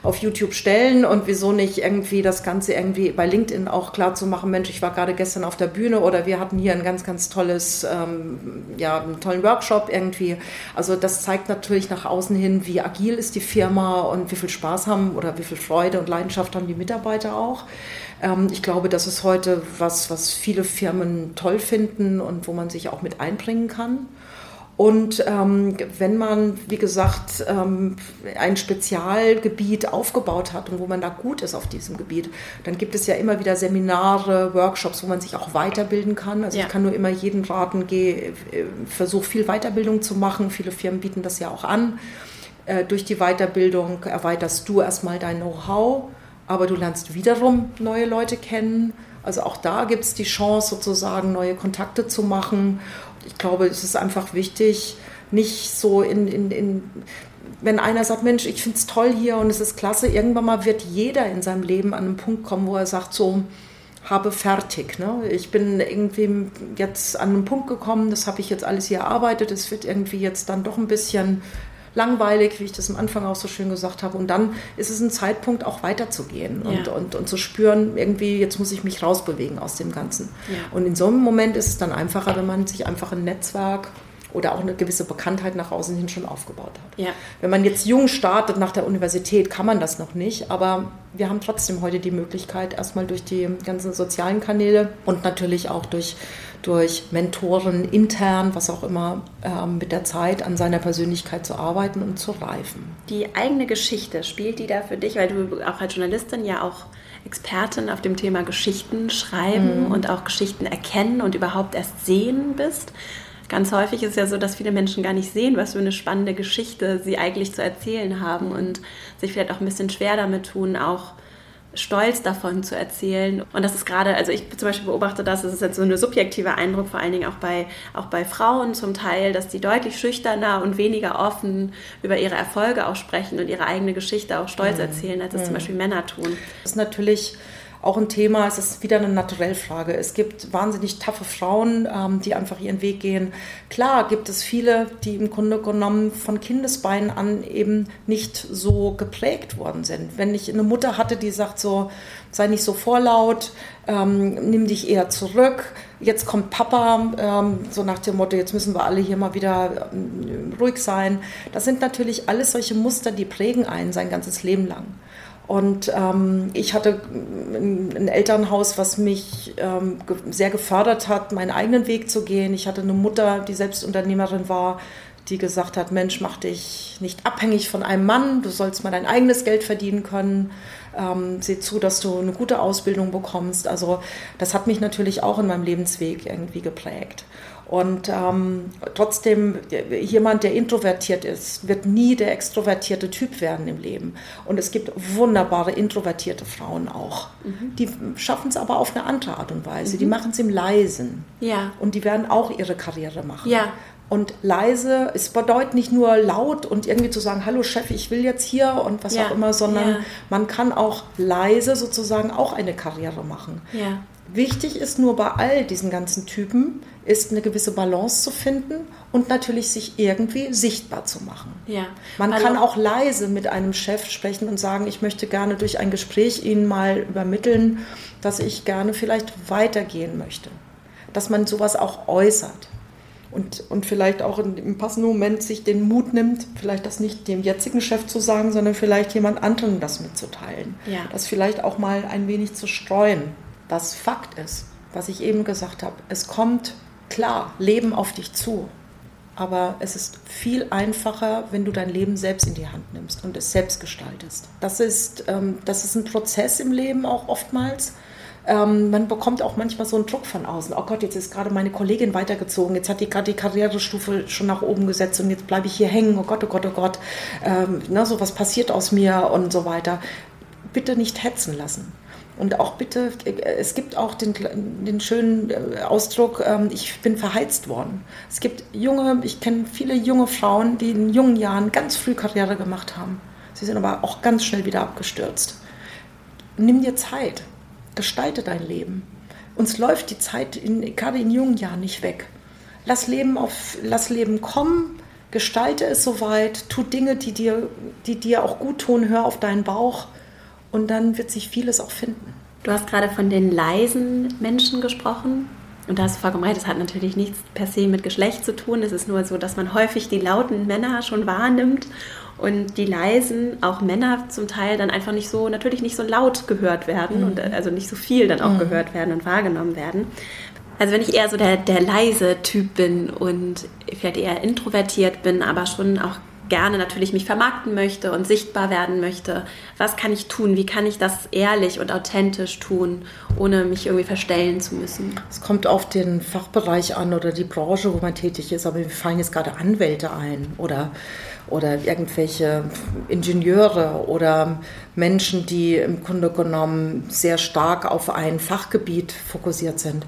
auf YouTube stellen und wieso nicht irgendwie das Ganze irgendwie bei LinkedIn auch klar zu machen, Mensch, ich war gerade gestern auf der Bühne oder wir hatten hier ein ganz, ganz tolles, ähm, ja, einen tollen Workshop irgendwie. Also das zeigt natürlich nach außen hin, wie agil ist die Firma und wie viel Spaß haben oder wie viel Freude und Leidenschaft haben die Mitarbeiter auch. Ähm, ich glaube, das ist heute was, was viele Firmen toll finden und wo man sich auch mit einbringen kann. Und ähm, wenn man, wie gesagt, ähm, ein Spezialgebiet aufgebaut hat und wo man da gut ist auf diesem Gebiet, dann gibt es ja immer wieder Seminare, Workshops, wo man sich auch weiterbilden kann. Also ja. ich kann nur immer jeden raten, geh, äh, versuch viel Weiterbildung zu machen. Viele Firmen bieten das ja auch an. Äh, durch die Weiterbildung erweiterst du erstmal dein Know-how, aber du lernst wiederum neue Leute kennen. Also auch da gibt es die Chance, sozusagen neue Kontakte zu machen ich glaube, es ist einfach wichtig, nicht so in, in, in wenn einer sagt, Mensch, ich finde es toll hier und es ist klasse, irgendwann mal wird jeder in seinem Leben an einen Punkt kommen, wo er sagt, so, habe fertig. Ne? Ich bin irgendwie jetzt an einen Punkt gekommen, das habe ich jetzt alles hier erarbeitet, es wird irgendwie jetzt dann doch ein bisschen langweilig, wie ich das am Anfang auch so schön gesagt habe. Und dann ist es ein Zeitpunkt, auch weiterzugehen und, ja. und, und zu spüren, irgendwie, jetzt muss ich mich rausbewegen aus dem Ganzen. Ja. Und in so einem Moment ist es dann einfacher, wenn man sich einfach ein Netzwerk oder auch eine gewisse Bekanntheit nach außen hin schon aufgebaut hat. Ja. Wenn man jetzt jung startet nach der Universität, kann man das noch nicht, aber wir haben trotzdem heute die Möglichkeit, erstmal durch die ganzen sozialen Kanäle und natürlich auch durch durch Mentoren intern, was auch immer, ähm, mit der Zeit an seiner Persönlichkeit zu arbeiten und zu reifen. Die eigene Geschichte, spielt die da für dich, weil du auch als Journalistin ja auch Expertin auf dem Thema Geschichten schreiben mhm. und auch Geschichten erkennen und überhaupt erst sehen bist. Ganz häufig ist es ja so, dass viele Menschen gar nicht sehen, was für eine spannende Geschichte sie eigentlich zu erzählen haben und sich vielleicht auch ein bisschen schwer damit tun, auch stolz davon zu erzählen. Und das ist gerade, also ich zum Beispiel beobachte das, das ist jetzt so ein subjektiver Eindruck, vor allen Dingen auch bei, auch bei Frauen zum Teil, dass die deutlich schüchterner und weniger offen über ihre Erfolge auch sprechen und ihre eigene Geschichte auch stolz mhm. erzählen, als es mhm. zum Beispiel Männer tun. Das ist natürlich auch ein Thema, es ist wieder eine Naturellfrage. Es gibt wahnsinnig taffe Frauen, ähm, die einfach ihren Weg gehen. Klar gibt es viele, die im Grunde genommen von Kindesbeinen an eben nicht so geprägt worden sind. Wenn ich eine Mutter hatte, die sagt so, sei nicht so vorlaut, ähm, nimm dich eher zurück, jetzt kommt Papa, ähm, so nach dem Motto, jetzt müssen wir alle hier mal wieder ähm, ruhig sein. Das sind natürlich alles solche Muster, die prägen einen sein ganzes Leben lang. Und ähm, ich hatte ein Elternhaus, was mich ähm, ge sehr gefördert hat, meinen eigenen Weg zu gehen. Ich hatte eine Mutter, die selbst Unternehmerin war, die gesagt hat, Mensch, mach dich nicht abhängig von einem Mann, du sollst mal dein eigenes Geld verdienen können. Ähm, seh zu, dass du eine gute Ausbildung bekommst. Also das hat mich natürlich auch in meinem Lebensweg irgendwie geprägt. Und ähm, trotzdem, jemand, der introvertiert ist, wird nie der extrovertierte Typ werden im Leben. Und es gibt wunderbare introvertierte Frauen auch. Mhm. Die schaffen es aber auf eine andere Art und Weise. Mhm. Die machen es im Leisen. Ja. Und die werden auch ihre Karriere machen. Ja. Und leise, es bedeutet nicht nur laut und irgendwie zu sagen, hallo Chef, ich will jetzt hier und was ja. auch immer, sondern ja. man kann auch leise sozusagen auch eine Karriere machen. Ja. Wichtig ist nur bei all diesen ganzen Typen, ist eine gewisse Balance zu finden und natürlich sich irgendwie sichtbar zu machen. Ja. Man Hallo. kann auch leise mit einem Chef sprechen und sagen, ich möchte gerne durch ein Gespräch Ihnen mal übermitteln, dass ich gerne vielleicht weitergehen möchte. Dass man sowas auch äußert. Und, und vielleicht auch im passenden Moment sich den Mut nimmt, vielleicht das nicht dem jetzigen Chef zu sagen, sondern vielleicht jemand anderem das mitzuteilen. Ja. Das vielleicht auch mal ein wenig zu streuen. Was Fakt ist, was ich eben gesagt habe, es kommt klar Leben auf dich zu. Aber es ist viel einfacher, wenn du dein Leben selbst in die Hand nimmst und es selbst gestaltest. Das ist, ähm, das ist ein Prozess im Leben auch oftmals. Ähm, man bekommt auch manchmal so einen Druck von außen. Oh Gott, jetzt ist gerade meine Kollegin weitergezogen, jetzt hat die gerade die Karrierestufe schon nach oben gesetzt und jetzt bleibe ich hier hängen. Oh Gott, oh Gott, oh Gott, ähm, ne, so was passiert aus mir und so weiter bitte nicht hetzen lassen. Und auch bitte, es gibt auch den, den schönen äh, Ausdruck, ähm, ich bin verheizt worden. Es gibt junge, ich kenne viele junge Frauen, die in jungen Jahren ganz früh Karriere gemacht haben. Sie sind aber auch ganz schnell wieder abgestürzt. Nimm dir Zeit, gestalte dein Leben. Uns läuft die Zeit in, gerade in jungen Jahren nicht weg. Lass Leben, auf, lass Leben kommen, gestalte es soweit, tu Dinge, die dir, die dir auch gut tun, hör auf deinen Bauch und dann wird sich vieles auch finden. Du hast gerade von den leisen Menschen gesprochen. Und da hast du vollkommen recht, das hat natürlich nichts per se mit Geschlecht zu tun. Es ist nur so, dass man häufig die lauten Männer schon wahrnimmt und die leisen, auch Männer zum Teil dann einfach nicht so, natürlich nicht so laut gehört werden mhm. und also nicht so viel dann auch mhm. gehört werden und wahrgenommen werden. Also wenn ich eher so der, der leise Typ bin und vielleicht eher introvertiert bin, aber schon auch gerne natürlich mich vermarkten möchte und sichtbar werden möchte, was kann ich tun? Wie kann ich das ehrlich und authentisch tun, ohne mich irgendwie verstellen zu müssen? Es kommt auf den Fachbereich an oder die Branche, wo man tätig ist, aber mir fallen jetzt gerade Anwälte ein oder oder irgendwelche Ingenieure oder Menschen, die im Grunde genommen sehr stark auf ein Fachgebiet fokussiert sind.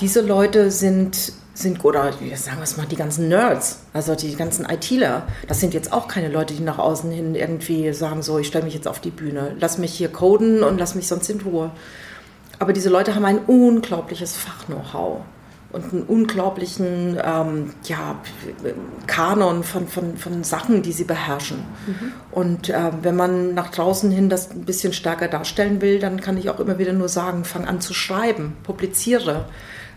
Diese Leute sind sind, oder sagen wir es mal, die ganzen Nerds, also die ganzen ITler, das sind jetzt auch keine Leute, die nach außen hin irgendwie sagen, so, ich stelle mich jetzt auf die Bühne, lass mich hier coden und lass mich sonst in Ruhe. Aber diese Leute haben ein unglaubliches Fach-Know-how und einen unglaublichen ähm, ja, Kanon von, von, von Sachen, die sie beherrschen. Mhm. Und äh, wenn man nach draußen hin das ein bisschen stärker darstellen will, dann kann ich auch immer wieder nur sagen, fang an zu schreiben, publiziere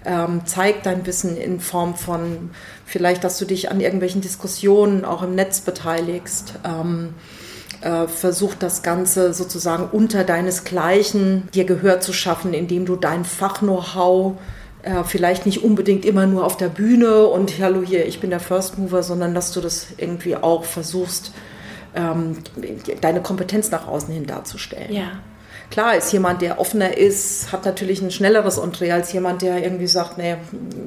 ähm, zeig dein Wissen in Form von vielleicht, dass du dich an irgendwelchen Diskussionen auch im Netz beteiligst. Ähm, äh, versuch das Ganze sozusagen unter deinesgleichen dir Gehör zu schaffen, indem du dein Fach-Know-how äh, vielleicht nicht unbedingt immer nur auf der Bühne und hallo hier, ich bin der First Mover, sondern dass du das irgendwie auch versuchst, ähm, deine Kompetenz nach außen hin darzustellen. Ja. Klar ist jemand, der offener ist, hat natürlich ein schnelleres Entree als jemand, der irgendwie sagt, nee,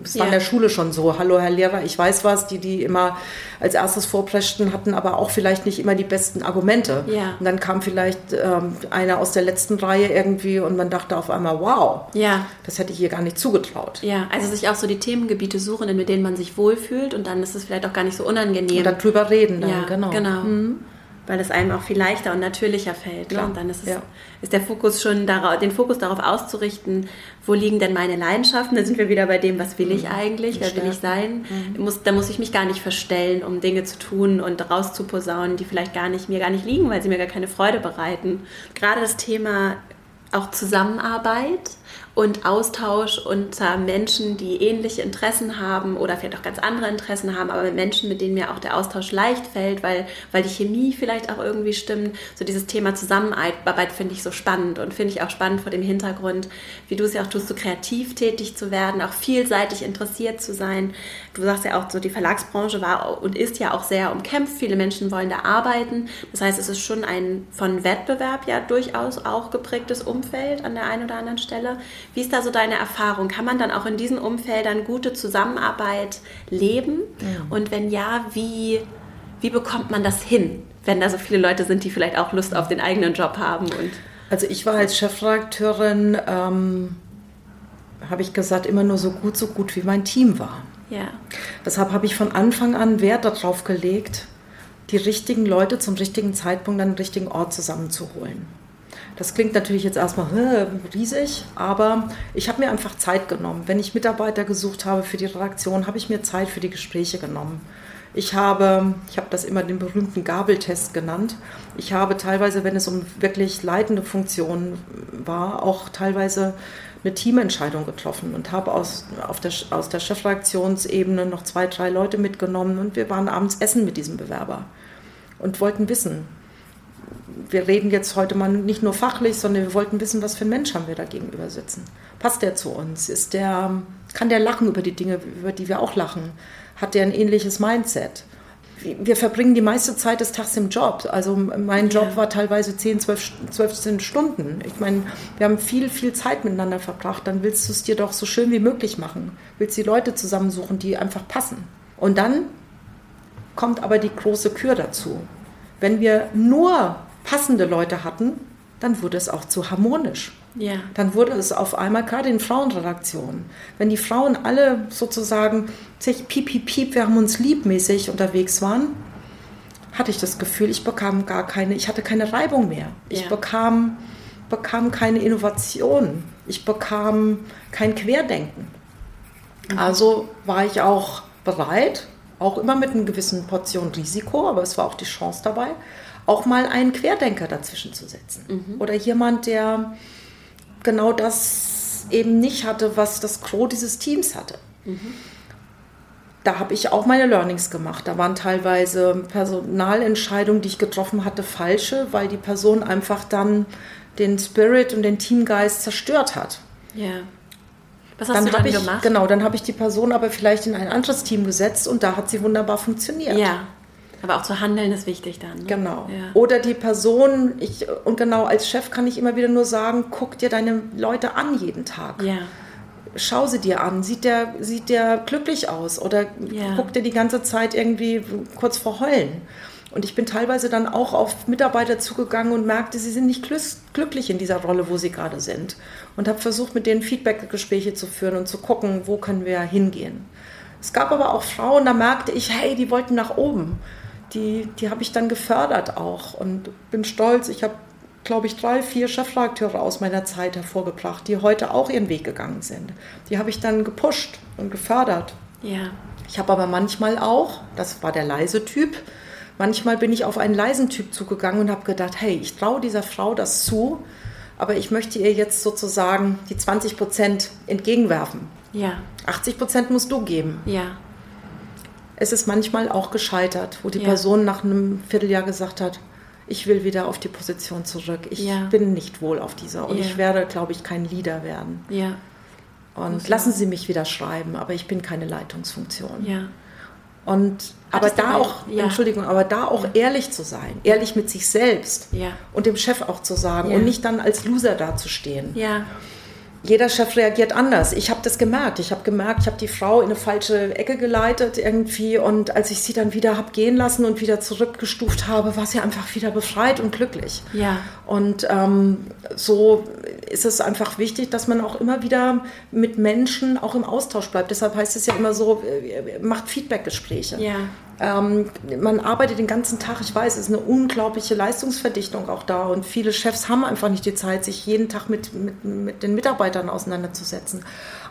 es war ja. in der Schule schon so. Hallo, Herr Lehrer, ich weiß was. Die, die immer als erstes vorpreschten, hatten aber auch vielleicht nicht immer die besten Argumente. Ja. Und dann kam vielleicht ähm, einer aus der letzten Reihe irgendwie und man dachte auf einmal, wow, ja. das hätte ich ihr gar nicht zugetraut. Ja, also sich auch so die Themengebiete suchen, mit denen man sich wohlfühlt und dann ist es vielleicht auch gar nicht so unangenehm. Und darüber reden dann, ja, genau. genau. Mhm weil es einem auch viel leichter und natürlicher fällt. Ne? Und dann ist, es, ja. ist der Fokus schon darauf, den Fokus darauf auszurichten, wo liegen denn meine Leidenschaften? Da sind wir wieder bei dem, was will ich mhm. eigentlich, wer will ich sein? Mhm. Muss, da muss ich mich gar nicht verstellen, um Dinge zu tun und rauszuposaunen, die vielleicht gar nicht, mir gar nicht liegen, weil sie mir gar keine Freude bereiten. Gerade das Thema auch Zusammenarbeit und Austausch unter Menschen, die ähnliche Interessen haben oder vielleicht auch ganz andere Interessen haben, aber mit Menschen, mit denen mir auch der Austausch leicht fällt, weil, weil die Chemie vielleicht auch irgendwie stimmt. So dieses Thema Zusammenarbeit finde ich so spannend und finde ich auch spannend vor dem Hintergrund, wie du es ja auch tust, so kreativ tätig zu werden, auch vielseitig interessiert zu sein. Du sagst ja auch so, die Verlagsbranche war und ist ja auch sehr umkämpft. Viele Menschen wollen da arbeiten. Das heißt, es ist schon ein von Wettbewerb ja durchaus auch geprägtes Umfeld an der einen oder anderen Stelle. Wie ist da so deine Erfahrung? Kann man dann auch in diesen Umfeldern gute Zusammenarbeit leben? Ja. Und wenn ja, wie, wie bekommt man das hin, wenn da so viele Leute sind, die vielleicht auch Lust auf den eigenen Job haben? Und also ich war als Chefredakteurin, ähm, habe ich gesagt, immer nur so gut, so gut wie mein Team war. Ja. Deshalb habe ich von Anfang an Wert darauf gelegt, die richtigen Leute zum richtigen Zeitpunkt an den richtigen Ort zusammenzuholen. Das klingt natürlich jetzt erstmal riesig, aber ich habe mir einfach Zeit genommen. Wenn ich Mitarbeiter gesucht habe für die Redaktion, habe ich mir Zeit für die Gespräche genommen. Ich habe, ich habe das immer den berühmten Gabeltest genannt. Ich habe teilweise, wenn es um wirklich leitende Funktionen war, auch teilweise eine Teamentscheidung getroffen und habe aus, der, aus der Chefredaktionsebene noch zwei, drei Leute mitgenommen und wir waren abends essen mit diesem Bewerber und wollten wissen, wir reden jetzt heute mal nicht nur fachlich, sondern wir wollten wissen, was für ein Mensch haben wir da gegenüber sitzen. Passt der zu uns? Ist der, kann der lachen über die Dinge, über die wir auch lachen? Hat der ein ähnliches Mindset? Wir verbringen die meiste Zeit des Tages im Job. Also mein Job war teilweise 10, 12, 12 Stunden. Ich meine, wir haben viel, viel Zeit miteinander verbracht. Dann willst du es dir doch so schön wie möglich machen. Willst die Leute zusammensuchen, die einfach passen. Und dann kommt aber die große Kür dazu. Wenn wir nur passende Leute hatten, dann wurde es auch zu harmonisch. Ja. Dann wurde es auf einmal, gerade in Frauenredaktionen, wenn die Frauen alle sozusagen sich piep, piep, piep, wir haben uns liebmäßig unterwegs waren, hatte ich das Gefühl, ich bekam gar keine, ich hatte keine Reibung mehr. Ich Ja. bekam, bekam keine Innovation. Ich bekam kein Querdenken. Also war ich auch bereit, auch immer mit einer gewissen Portion Risiko, aber es war auch die Chance dabei, auch mal einen Querdenker dazwischen zu setzen. Oder jemand, der genau das eben nicht hatte, was das Gros dieses Teams hatte. Da habe ich auch meine Learnings gemacht. Da waren teilweise Personalentscheidungen, die ich getroffen hatte, falsche, weil die Person einfach dann den Spirit und den Teamgeist zerstört hat. Ja. Was hast Dann du dann ich, gemacht? genau, dann habe ich die Person aber vielleicht in ein anderes Team gesetzt und da hat sie wunderbar funktioniert. Ja. Aber auch zu handeln ist wichtig dann. Ne? Genau. Ja. Oder die Person, ich, und genau als Chef kann ich immer wieder nur sagen, guck dir deine Leute an jeden Tag. Ja. Schau sie dir an. Sieht der, sieht der glücklich aus? Oder Ja. guckt der die ganze Zeit irgendwie kurz vor Heulen? Und ich bin teilweise dann auch auf Mitarbeiter zugegangen und merkte, sie sind nicht glück- glücklich in dieser Rolle, wo sie gerade sind. Und habe versucht, mit denen Feedback-Gespräche zu führen und zu gucken, wo können wir hingehen. Es gab aber auch Frauen, da merkte ich, hey, die wollten nach oben. Die, die habe ich dann gefördert auch und bin stolz. Ich habe, glaube ich, drei, vier Chefredakteure aus meiner Zeit hervorgebracht, die heute auch ihren Weg gegangen sind. Die habe ich dann gepusht und gefördert. Ja. Ich habe aber manchmal auch, das war der leise Typ, manchmal bin ich auf einen leisen Typ zugegangen und habe gedacht, hey, ich traue dieser Frau das zu, aber ich möchte ihr jetzt sozusagen die 20 Prozent entgegenwerfen. Ja. 80 Prozent musst du geben. Ja. Es ist manchmal auch gescheitert, wo die Ja. Person nach einem Vierteljahr gesagt hat, ich will wieder auf die Position zurück. Ich Ja. bin nicht wohl auf dieser und Ja. ich werde, glaube ich, kein Leader werden. Ja. Und lassen Sie mich wieder schreiben, aber ich bin keine Leitungsfunktion. Ja. Und aber Hattest du da auch, ja. Entschuldigung, aber da auch ehrlich zu sein, ehrlich mit sich selbst Ja. und dem Chef auch zu sagen Ja. und nicht dann als Loser dazustehen. Ja. Jeder Chef reagiert anders. Ich habe das gemerkt. Ich habe gemerkt, ich habe die Frau in eine falsche Ecke geleitet irgendwie und als ich sie dann wieder habe gehen lassen und wieder zurückgestuft habe, war sie einfach wieder befreit und glücklich. Ja. Und ähm, so ist es einfach wichtig, dass man auch immer wieder mit Menschen auch im Austausch bleibt. Deshalb heißt es ja immer so, äh, macht Feedbackgespräche. Ja. Ähm, man arbeitet den ganzen Tag, ich weiß, es ist eine unglaubliche Leistungsverdichtung auch da und viele Chefs haben einfach nicht die Zeit, sich jeden Tag mit, mit, mit den Mitarbeitern auseinanderzusetzen.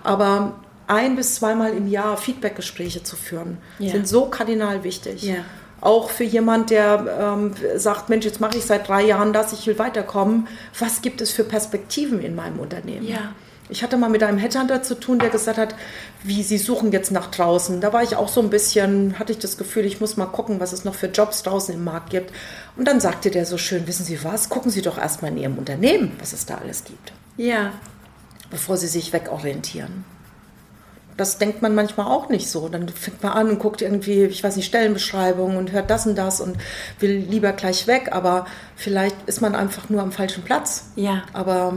Aber ein bis zweimal im Jahr Feedbackgespräche zu führen, Ja. sind so kardinal wichtig. Ja. Auch für jemand, der ähm, sagt, Mensch, jetzt mache ich seit drei Jahren das, ich will weiterkommen. Was gibt es für Perspektiven in meinem Unternehmen? Ja. Ich hatte mal mit einem Headhunter zu tun, der gesagt hat, wie Sie suchen jetzt nach draußen. Da war ich auch so ein bisschen, hatte ich das Gefühl, ich muss mal gucken, was es noch für Jobs draußen im Markt gibt. Und dann sagte der so schön, wissen Sie was, gucken Sie doch erstmal in Ihrem Unternehmen, was es da alles gibt, Ja. bevor Sie sich wegorientieren. Das denkt man manchmal auch nicht so. Dann fängt man an und guckt irgendwie, ich weiß nicht, Stellenbeschreibungen und hört das und das und will lieber gleich weg, aber vielleicht ist man einfach nur am falschen Platz Ja. aber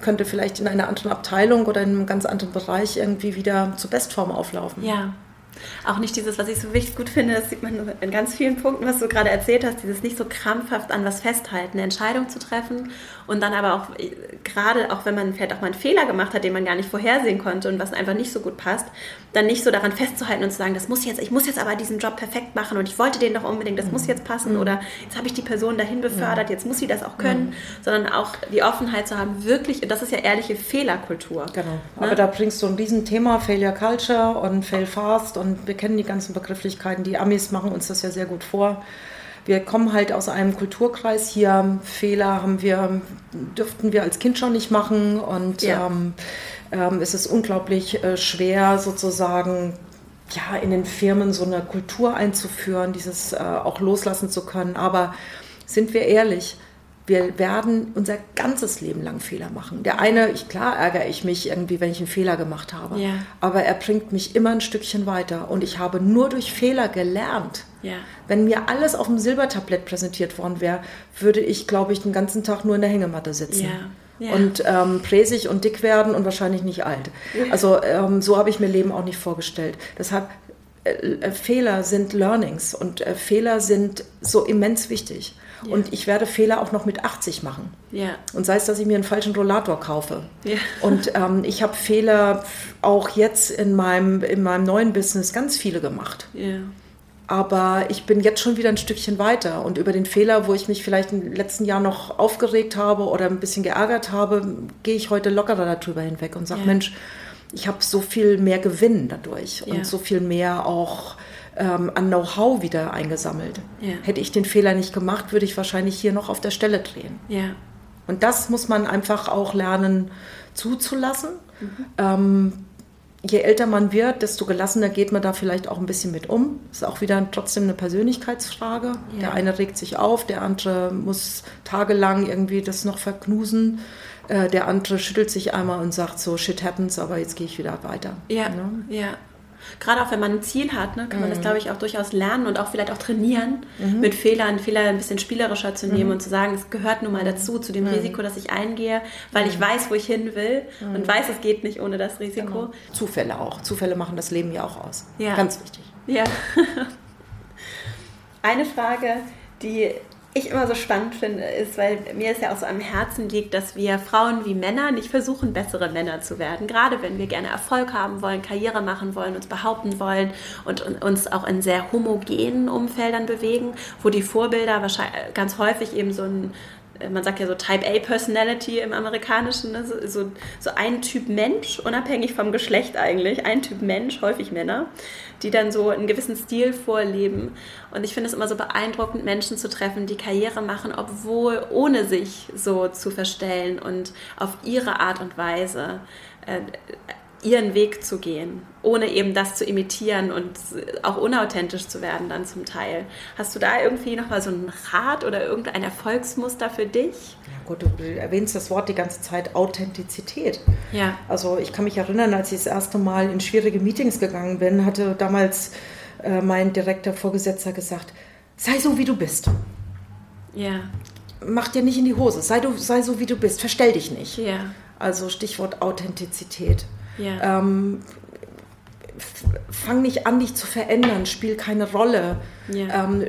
könnte vielleicht in einer anderen Abteilung oder in einem ganz anderen Bereich irgendwie wieder zur Bestform auflaufen. Ja. Auch nicht dieses, was ich so wichtig gut finde, das sieht man in ganz vielen Punkten, was du gerade erzählt hast, dieses nicht so krampfhaft an was festhalten, eine Entscheidung zu treffen und dann aber auch, äh, gerade auch wenn man vielleicht auch mal einen Fehler gemacht hat, den man gar nicht vorhersehen konnte und was einfach nicht so gut passt, dann nicht so daran festzuhalten und zu sagen, das muss jetzt, ich muss jetzt aber diesen Job perfekt machen und ich wollte den doch unbedingt, das muss jetzt passen oder jetzt habe ich die Person dahin befördert, jetzt muss sie das auch können, sondern auch die Offenheit zu haben, wirklich, und das ist ja ehrliche Fehlerkultur. Genau. Aber da bringst du ein Riesenthema, Failure Culture und Fail Fast und wir kennen die ganzen Begrifflichkeiten. Die Amis machen uns das ja sehr gut vor. Wir kommen halt aus einem Kulturkreis hier. Fehler haben wir, dürften wir als Kind schon nicht machen und Ja. ähm, ähm, es ist unglaublich äh, schwer sozusagen ja, in den Firmen so eine Kultur einzuführen, dieses äh, auch loslassen zu können. Aber sind wir ehrlich, wir werden unser ganzes Leben lang Fehler machen. Der eine, ich, klar ärgere ich mich irgendwie, wenn ich einen Fehler gemacht habe, Ja. aber er bringt mich immer ein Stückchen weiter und ich habe nur durch Fehler gelernt. Ja. Wenn mir alles auf dem Silbertablett präsentiert worden wäre, würde ich, glaube ich, den ganzen Tag nur in der Hängematte sitzen. Ja. Und ähm, präsig und dick werden und wahrscheinlich nicht alt. Also ähm, so habe ich mir Leben auch nicht vorgestellt. Deshalb äh, äh, Fehler sind Learnings und äh, Fehler sind so immens wichtig. Ja. Und ich werde Fehler auch noch mit 80 machen. Ja. Und sei es, dass ich mir einen falschen Rollator kaufe. Ja. Und ähm, ich habe Fehler auch jetzt in meinem, in meinem neuen Business ganz viele gemacht. Ja. Aber ich bin jetzt schon wieder ein Stückchen weiter. Und über den Fehler, wo ich mich vielleicht im letzten Jahr noch aufgeregt habe oder ein bisschen geärgert habe, gehe ich heute lockerer darüber hinweg und sage. Mensch, ich habe so viel mehr Gewinn dadurch und so viel mehr auch ähm, an Know-how wieder eingesammelt. Ja. Hätte ich den Fehler nicht gemacht, würde ich wahrscheinlich hier noch auf der Stelle drehen. Ja. Und das muss man einfach auch lernen zuzulassen. Mhm. Ähm, je älter man wird, desto gelassener geht man da vielleicht auch ein bisschen mit um. Ist auch wieder trotzdem eine Persönlichkeitsfrage. Ja. Der eine regt sich auf, der andere muss tagelang irgendwie das noch verknusen. Äh, der andere schüttelt sich einmal und sagt so, shit happens, aber jetzt gehe ich wieder weiter. Ja, ne? ja gerade auch wenn man ein Ziel hat, ne, kann man das, mhm. glaube ich, auch durchaus lernen und auch vielleicht auch trainieren, mhm. mit Fehlern, Fehler ein bisschen spielerischer zu nehmen mhm. und zu sagen, es gehört nun mal dazu, zu dem mhm. Risiko, das ich eingehe, weil ich mhm. weiß, wo ich hin will und mhm. weiß, es geht nicht ohne das Risiko. Genau. Zufälle auch. Zufälle machen das Leben ja auch aus. Ja. Ganz wichtig. Ja. Eine Frage, die ich immer so spannend finde, ist, weil mir es ja auch so am Herzen liegt, dass wir Frauen wie Männer nicht versuchen, bessere Männer zu werden. Gerade wenn wir gerne Erfolg haben wollen, Karriere machen wollen, uns behaupten wollen und uns auch in sehr homogenen Umfeldern bewegen, wo die Vorbilder wahrscheinlich ganz häufig eben so ein man sagt ja so Type A Personality im Amerikanischen, ne? so, so, so, ein Typ Mensch, unabhängig vom Geschlecht eigentlich, ein Typ Mensch, häufig Männer, die dann so einen gewissen Stil vorleben. Und ich finde es immer so beeindruckend, Menschen zu treffen, die Karriere machen, obwohl ohne sich so zu verstellen und auf ihre Art und Weise äh, ihren Weg zu gehen, ohne eben das zu imitieren und auch unauthentisch zu werden dann zum Teil. Hast du da irgendwie nochmal so einen Rat oder irgendein Erfolgsmuster für dich? Ja gut, du erwähnst das Wort die ganze Zeit Authentizität. Ja. Also ich kann mich erinnern, als ich das erste Mal in schwierige Meetings gegangen bin, hatte damals äh, mein direkter Vorgesetzter gesagt, sei so wie du bist. Ja. Mach dir nicht in die Hose, sei, du, sei so wie du bist, verstell dich nicht. Ja. Also Stichwort Authentizität. Ja. Ähm, fang nicht an, dich zu verändern, spiel keine Rolle. Ja. Ähm,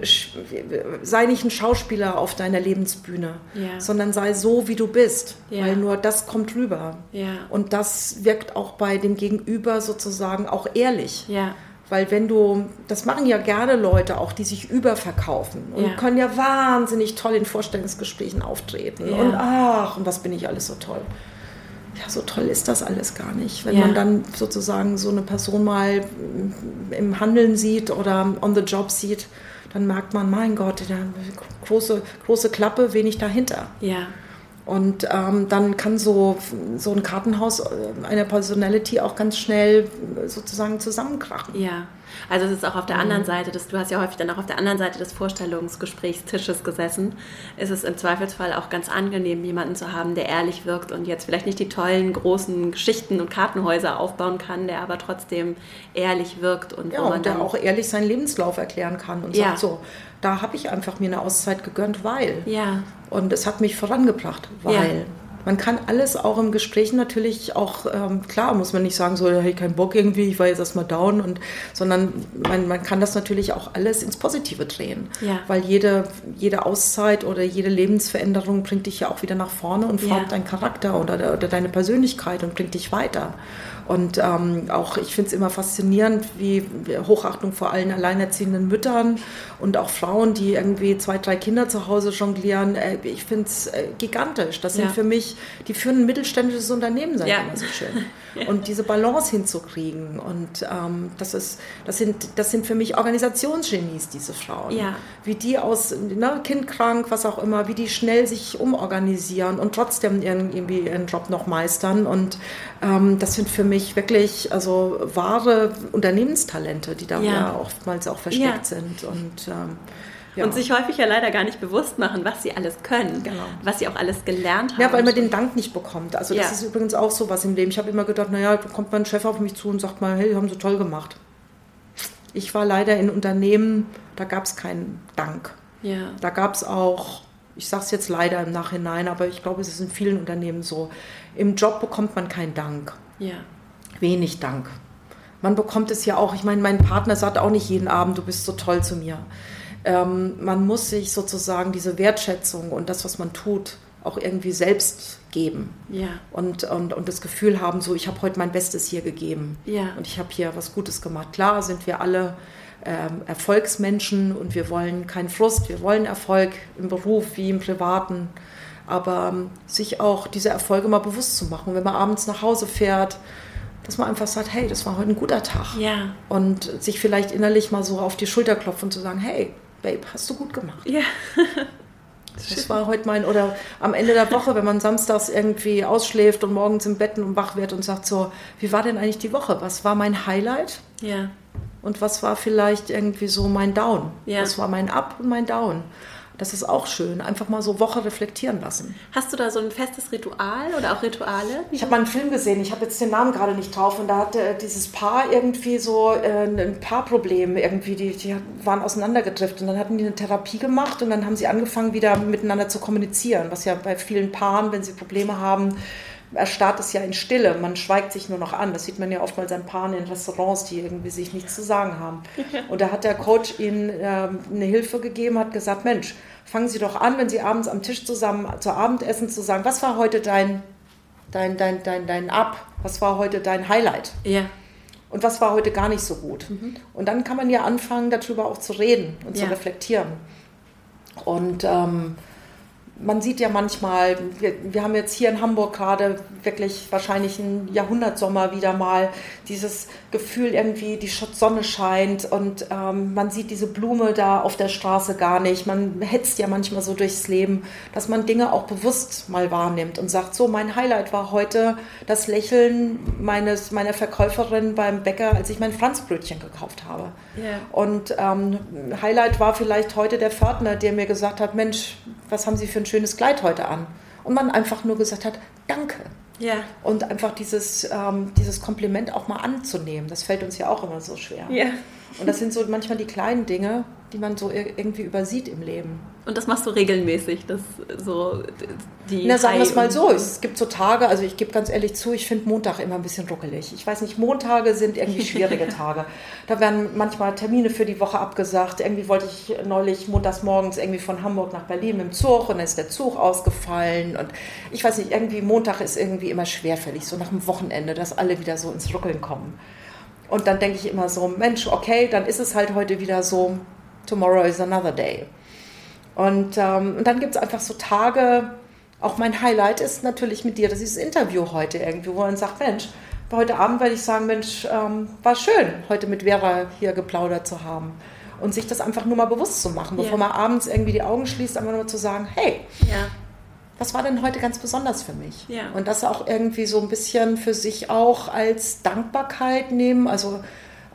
sei nicht ein Schauspieler auf deiner Lebensbühne, ja. sondern sei so, wie du bist, ja. weil nur das kommt rüber. Und das wirkt auch bei dem Gegenüber sozusagen auch ehrlich. Weil wenn du, das machen ja gerne Leute auch, die sich überverkaufen und können ja wahnsinnig toll in Vorstellungsgesprächen auftreten. Und ach, und was bin ich alles so toll ja, so toll ist das alles gar nicht. Wenn ja. man dann sozusagen so eine Person mal im Handeln sieht oder on the job sieht, dann merkt man, mein Gott, große, große Klappe, wenig dahinter. Ja. Und ähm, dann kann so, so ein Kartenhaus äh, einer Personality auch ganz schnell sozusagen zusammenkrachen. Ja. Also es ist auch auf der anderen mhm. Seite, des, du hast ja häufig dann auch auf der anderen Seite des Vorstellungsgesprächstisches gesessen, ist es im Zweifelsfall auch ganz angenehm, jemanden zu haben, der ehrlich wirkt und jetzt vielleicht nicht die tollen großen Geschichten und Kartenhäuser aufbauen kann, der aber trotzdem ehrlich wirkt und ja, wo man und der auch ehrlich seinen Lebenslauf erklären kann und ja. sagt so, da habe ich einfach mir eine Auszeit gegönnt, weil. Ja. Und es hat mich vorangebracht, weil. Ja. Man kann alles auch im Gespräch natürlich auch, ähm, klar, muss man nicht sagen, so, hey, kein Bock irgendwie, ich war jetzt erstmal down, und, sondern man, man kann das natürlich auch alles ins Positive drehen. Ja. Weil jede, jede Auszeit oder jede Lebensveränderung bringt dich ja auch wieder nach vorne und formt ja. deinen Charakter oder, oder deine Persönlichkeit und bringt dich weiter. Und ähm, auch ich finde es immer faszinierend, wie Hochachtung vor allen alleinerziehenden Müttern und auch Frauen, die irgendwie zwei, drei Kinder zu Hause jonglieren. Äh, ich finde es äh, gigantisch. Das sind ja. für mich, die führen ein mittelständisches Unternehmen, sagen ja. immer so schön. Und diese Balance hinzukriegen. Und ähm, das, ist, das, sind, das sind für mich Organisationsgenies, diese Frauen. Ja. Wie die aus, ne, kindkrank, was auch immer, wie die schnell sich umorganisieren und trotzdem ihren, irgendwie ihren Job noch meistern. Und das sind für mich wirklich also wahre Unternehmenstalente, die da ja. ja oftmals auch versteckt ja. sind. Und ähm, ja. Und sich häufig ja leider gar nicht bewusst machen, was sie alles können, genau. was sie auch alles gelernt haben. Ja, weil man den Dank nicht bekommt. Also das ist übrigens auch so was im Leben. Ich habe immer gedacht, naja, da kommt mein Chef auf mich zu und sagt mal, hey, haben sie toll gemacht. Ich war leider in Unternehmen, da gab es keinen Dank. Ja. Da gab es auch, ich sage es jetzt leider im Nachhinein, aber ich glaube, es ist in vielen Unternehmen so, im Job bekommt man keinen Dank. Ja. Wenig Dank. Man bekommt es ja auch, ich meine, mein Partner sagt auch nicht jeden Abend, du bist so toll zu mir. ähm, man muss sich sozusagen diese Wertschätzung und das, was man tut, auch irgendwie selbst geben. Ja. Und, und, und das Gefühl haben, so, ich habe heute mein Bestes hier gegeben. Ja. Und ich habe hier was Gutes gemacht. Klar sind wir alle ähm, Erfolgsmenschen und wir wollen keinen Frust, wir wollen Erfolg im Beruf wie im Privaten. Aber ähm, sich auch diese Erfolge mal bewusst zu machen. Wenn man abends nach Hause fährt, dass man einfach sagt, hey, das war heute ein guter Tag. Ja. Und sich vielleicht innerlich mal so auf die Schulter klopfen und zu sagen, hey, Babe, hast du gut gemacht. Ja. Das war heute mein, oder am Ende der Woche, wenn man samstags irgendwie ausschläft und morgens im Bett und wach wird und sagt so, wie war denn eigentlich die Woche? Was war mein Highlight? Ja. Und was war vielleicht irgendwie so mein Down? Ja. Was war mein Up und mein Down? Das ist auch schön, einfach mal so Woche reflektieren lassen. Hast du da so ein festes Ritual oder auch Rituale? Ich habe mal einen Film gesehen, ich habe jetzt den Namen gerade nicht drauf. Und da hatte dieses Paar irgendwie so äh, ein Paarproblem irgendwie, die, die waren auseinandergedriftet. Und dann hatten die eine Therapie gemacht. Und dann haben sie angefangen wieder miteinander zu kommunizieren, was ja bei vielen Paaren, wenn sie Probleme haben, erstarrt es ja in Stille. Man schweigt sich nur noch an. Das sieht man ja oftmals an Paaren in Restaurants, die irgendwie sich nichts zu sagen haben. Und da hat der Coach ihnen äh, eine Hilfe gegeben, hat gesagt, Mensch, fangen Sie doch an, wenn Sie abends am Tisch zusammen zu Abendessen zu sagen, was war heute dein, dein, dein, dein, dein Up? Was war heute dein Highlight? Ja. Und was war heute gar nicht so gut? Und dann kann man ja anfangen, darüber auch zu reden und zu Ja. reflektieren. Und ähm, man sieht ja manchmal, wir, wir haben jetzt hier in Hamburg gerade wirklich wahrscheinlich einen Jahrhundertsommer wieder mal, dieses Gefühl irgendwie, die Sonne scheint und ähm, man sieht diese Blume da auf der Straße gar nicht. Man hetzt ja manchmal so durchs Leben, dass man Dinge auch bewusst mal wahrnimmt und sagt, so mein Highlight war heute das Lächeln meines, meiner Verkäuferin beim Bäcker, als ich mein Franzbrötchen gekauft habe. Ja. Und ähm, Highlight war vielleicht heute der Pförtner, der mir gesagt hat, Mensch, was haben Sie für ein schönes Kleid heute an? Und man einfach nur gesagt hat, danke. Ja. Und einfach dieses, ähm, dieses Kompliment auch mal anzunehmen, das fällt uns ja auch immer so schwer. Ja. Und das sind so manchmal die kleinen Dinge, die man so ir- irgendwie übersieht im Leben. Und das machst du regelmäßig, das so die. Na, sagen wir es mal so, es gibt so Tage, also ich gebe ganz ehrlich zu, ich finde Montag immer ein bisschen ruckelig. Ich weiß nicht, Montage sind irgendwie schwierige Tage. Da werden manchmal Termine für die Woche abgesagt. Irgendwie wollte ich neulich montags morgens irgendwie von Hamburg nach Berlin mit dem Zug und dann ist der Zug ausgefallen. Und ich weiß nicht, irgendwie Montag ist irgendwie immer schwerfällig, so nach dem Wochenende, dass alle wieder so ins Ruckeln kommen. Und dann denke ich immer so, Mensch, okay, dann ist es halt heute wieder so, tomorrow is another day. Und, ähm, und dann gibt es einfach so Tage, auch mein Highlight ist natürlich mit dir, das ist das Interview heute irgendwie, wo man sagt, Mensch, heute Abend werde ich sagen, Mensch, ähm, war schön, heute mit Vera hier geplaudert zu haben. Und sich das einfach nur mal bewusst zu machen, bevor Ja. man abends irgendwie die Augen schließt, einfach nur zu sagen, hey, Ja. Was war denn heute ganz besonders für mich? Ja. Und das auch irgendwie so ein bisschen für sich auch als Dankbarkeit nehmen, also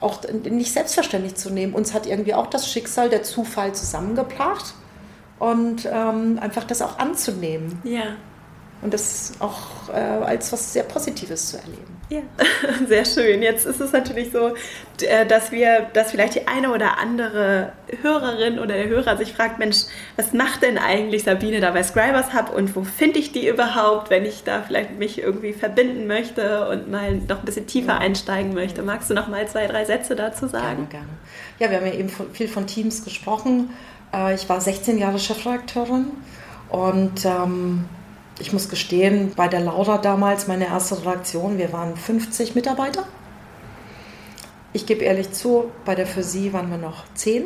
auch nicht selbstverständlich zu nehmen. Uns hat irgendwie auch das Schicksal, der Zufall zusammengebracht und ähm, einfach das auch anzunehmen Ja. Und das auch äh, als was sehr Positives zu erleben. Ja, sehr schön. Jetzt ist es natürlich so, äh, dass wir, dass vielleicht die eine oder andere Hörerin oder der Hörer sich fragt, Mensch, was macht denn eigentlich Sabine da bei Scribers Hub und wo finde ich die überhaupt, wenn ich da vielleicht mich irgendwie verbinden möchte und mal noch ein bisschen tiefer einsteigen möchte? Magst du noch mal zwei, drei Sätze dazu sagen? Gerne, gerne. Ja, wir haben ja eben viel von Teams gesprochen. Äh, ich war 16 Jahre Chefredakteurin und ähm, ich muss gestehen, bei der Laura damals, meine erste Redaktion, wir waren 50 Mitarbeiter. Ich gebe ehrlich zu, bei der für Sie waren wir noch 10.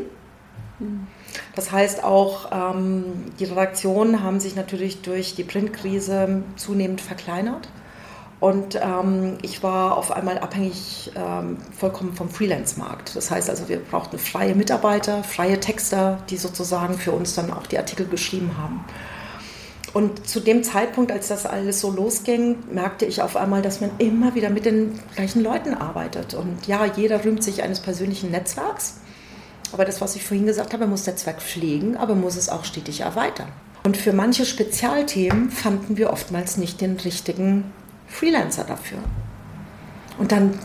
Das heißt auch, ähm, die Redaktionen haben sich natürlich durch die Printkrise zunehmend verkleinert. Und ähm, ich war auf einmal abhängig ähm, vollkommen vom Freelance-Markt. Das heißt also, wir brauchten freie Mitarbeiter, freie Texter, die sozusagen für uns dann auch die Artikel geschrieben haben. Und zu dem Zeitpunkt, als das alles so losging, merkte ich auf einmal, dass man immer wieder mit den gleichen Leuten arbeitet. Und ja, jeder rühmt sich eines persönlichen Netzwerks. Aber das, was ich vorhin gesagt habe, muss Netzwerk pflegen, aber muss es auch stetig erweitern. Und für manche Spezialthemen fanden wir oftmals nicht den richtigen Freelancer dafür. Und dann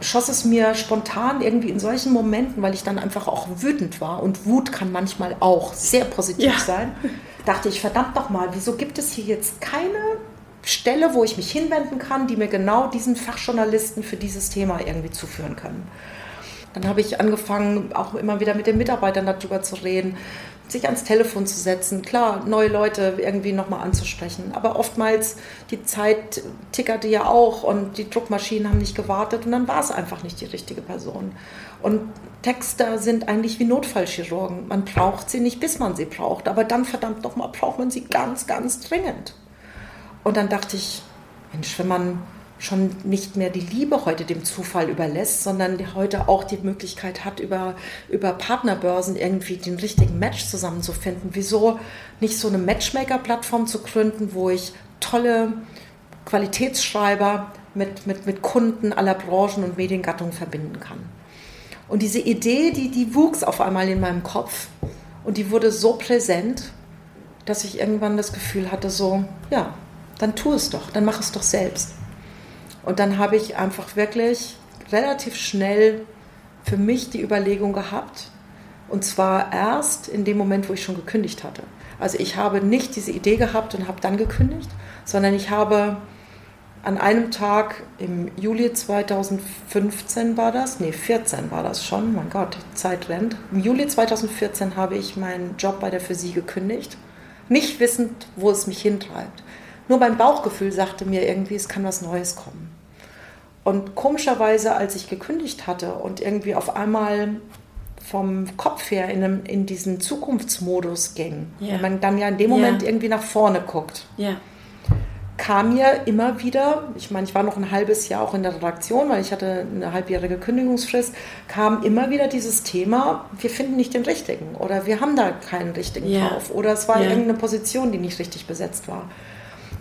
schoss es mir spontan irgendwie in solchen Momenten, weil ich dann einfach auch wütend war und Wut kann manchmal auch sehr positiv Ja. sein, dachte ich, verdammt doch mal, wieso gibt es hier jetzt keine Stelle, wo ich mich hinwenden kann, die mir genau diesen Fachjournalisten für dieses Thema irgendwie zuführen können? Dann habe ich angefangen, auch immer wieder mit den Mitarbeitern darüber zu reden, sich ans Telefon zu setzen, klar, neue Leute irgendwie nochmal anzusprechen. Aber oftmals, die Zeit tickerte ja auch und die Druckmaschinen haben nicht gewartet und dann war es einfach nicht die richtige Person. Und Texter sind eigentlich wie Notfallchirurgen. Man braucht sie nicht, bis man sie braucht, aber dann verdammt nochmal braucht man sie ganz, ganz dringend. Und dann dachte ich, Mensch, wenn man schon nicht mehr die Liebe heute dem Zufall überlässt, sondern heute auch die Möglichkeit hat, über, über Partnerbörsen irgendwie den richtigen Match zusammenzufinden. Wieso nicht so eine Matchmaker-Plattform zu gründen, wo ich tolle Qualitätsschreiber mit, mit, mit Kunden aller Branchen und Mediengattungen verbinden kann. Und diese Idee, die, die wuchs auf einmal in meinem Kopf und die wurde so präsent, dass ich irgendwann das Gefühl hatte, so, ja, dann tu es doch, dann mach es doch selbst. Und dann habe ich einfach wirklich relativ schnell für mich die Überlegung gehabt. Und zwar erst in dem Moment, wo ich schon gekündigt hatte. Also ich habe nicht diese Idee gehabt und habe dann gekündigt, sondern ich habe an einem Tag im Juli 2015 war das, nee, 14 war das schon, mein Gott, Zeit rennt. Im Juli 2014 habe ich meinen Job bei der Physik gekündigt, nicht wissend, wo es mich hintreibt. Nur mein Bauchgefühl sagte mir irgendwie, es kann was Neues kommen. Und komischerweise, als ich gekündigt hatte und irgendwie auf einmal vom Kopf her in, einem, in diesen Zukunftsmodus ging, ja. man dann ja in dem Moment ja. irgendwie nach vorne guckt, ja. Kam mir immer wieder, ich meine, ich war noch ein halbes Jahr auch in der Redaktion, weil ich hatte eine halbjährige Kündigungsfrist, kam immer wieder dieses Thema, wir finden nicht den richtigen oder wir haben da keinen richtigen drauf oder es war irgendeine Position, die nicht richtig besetzt war.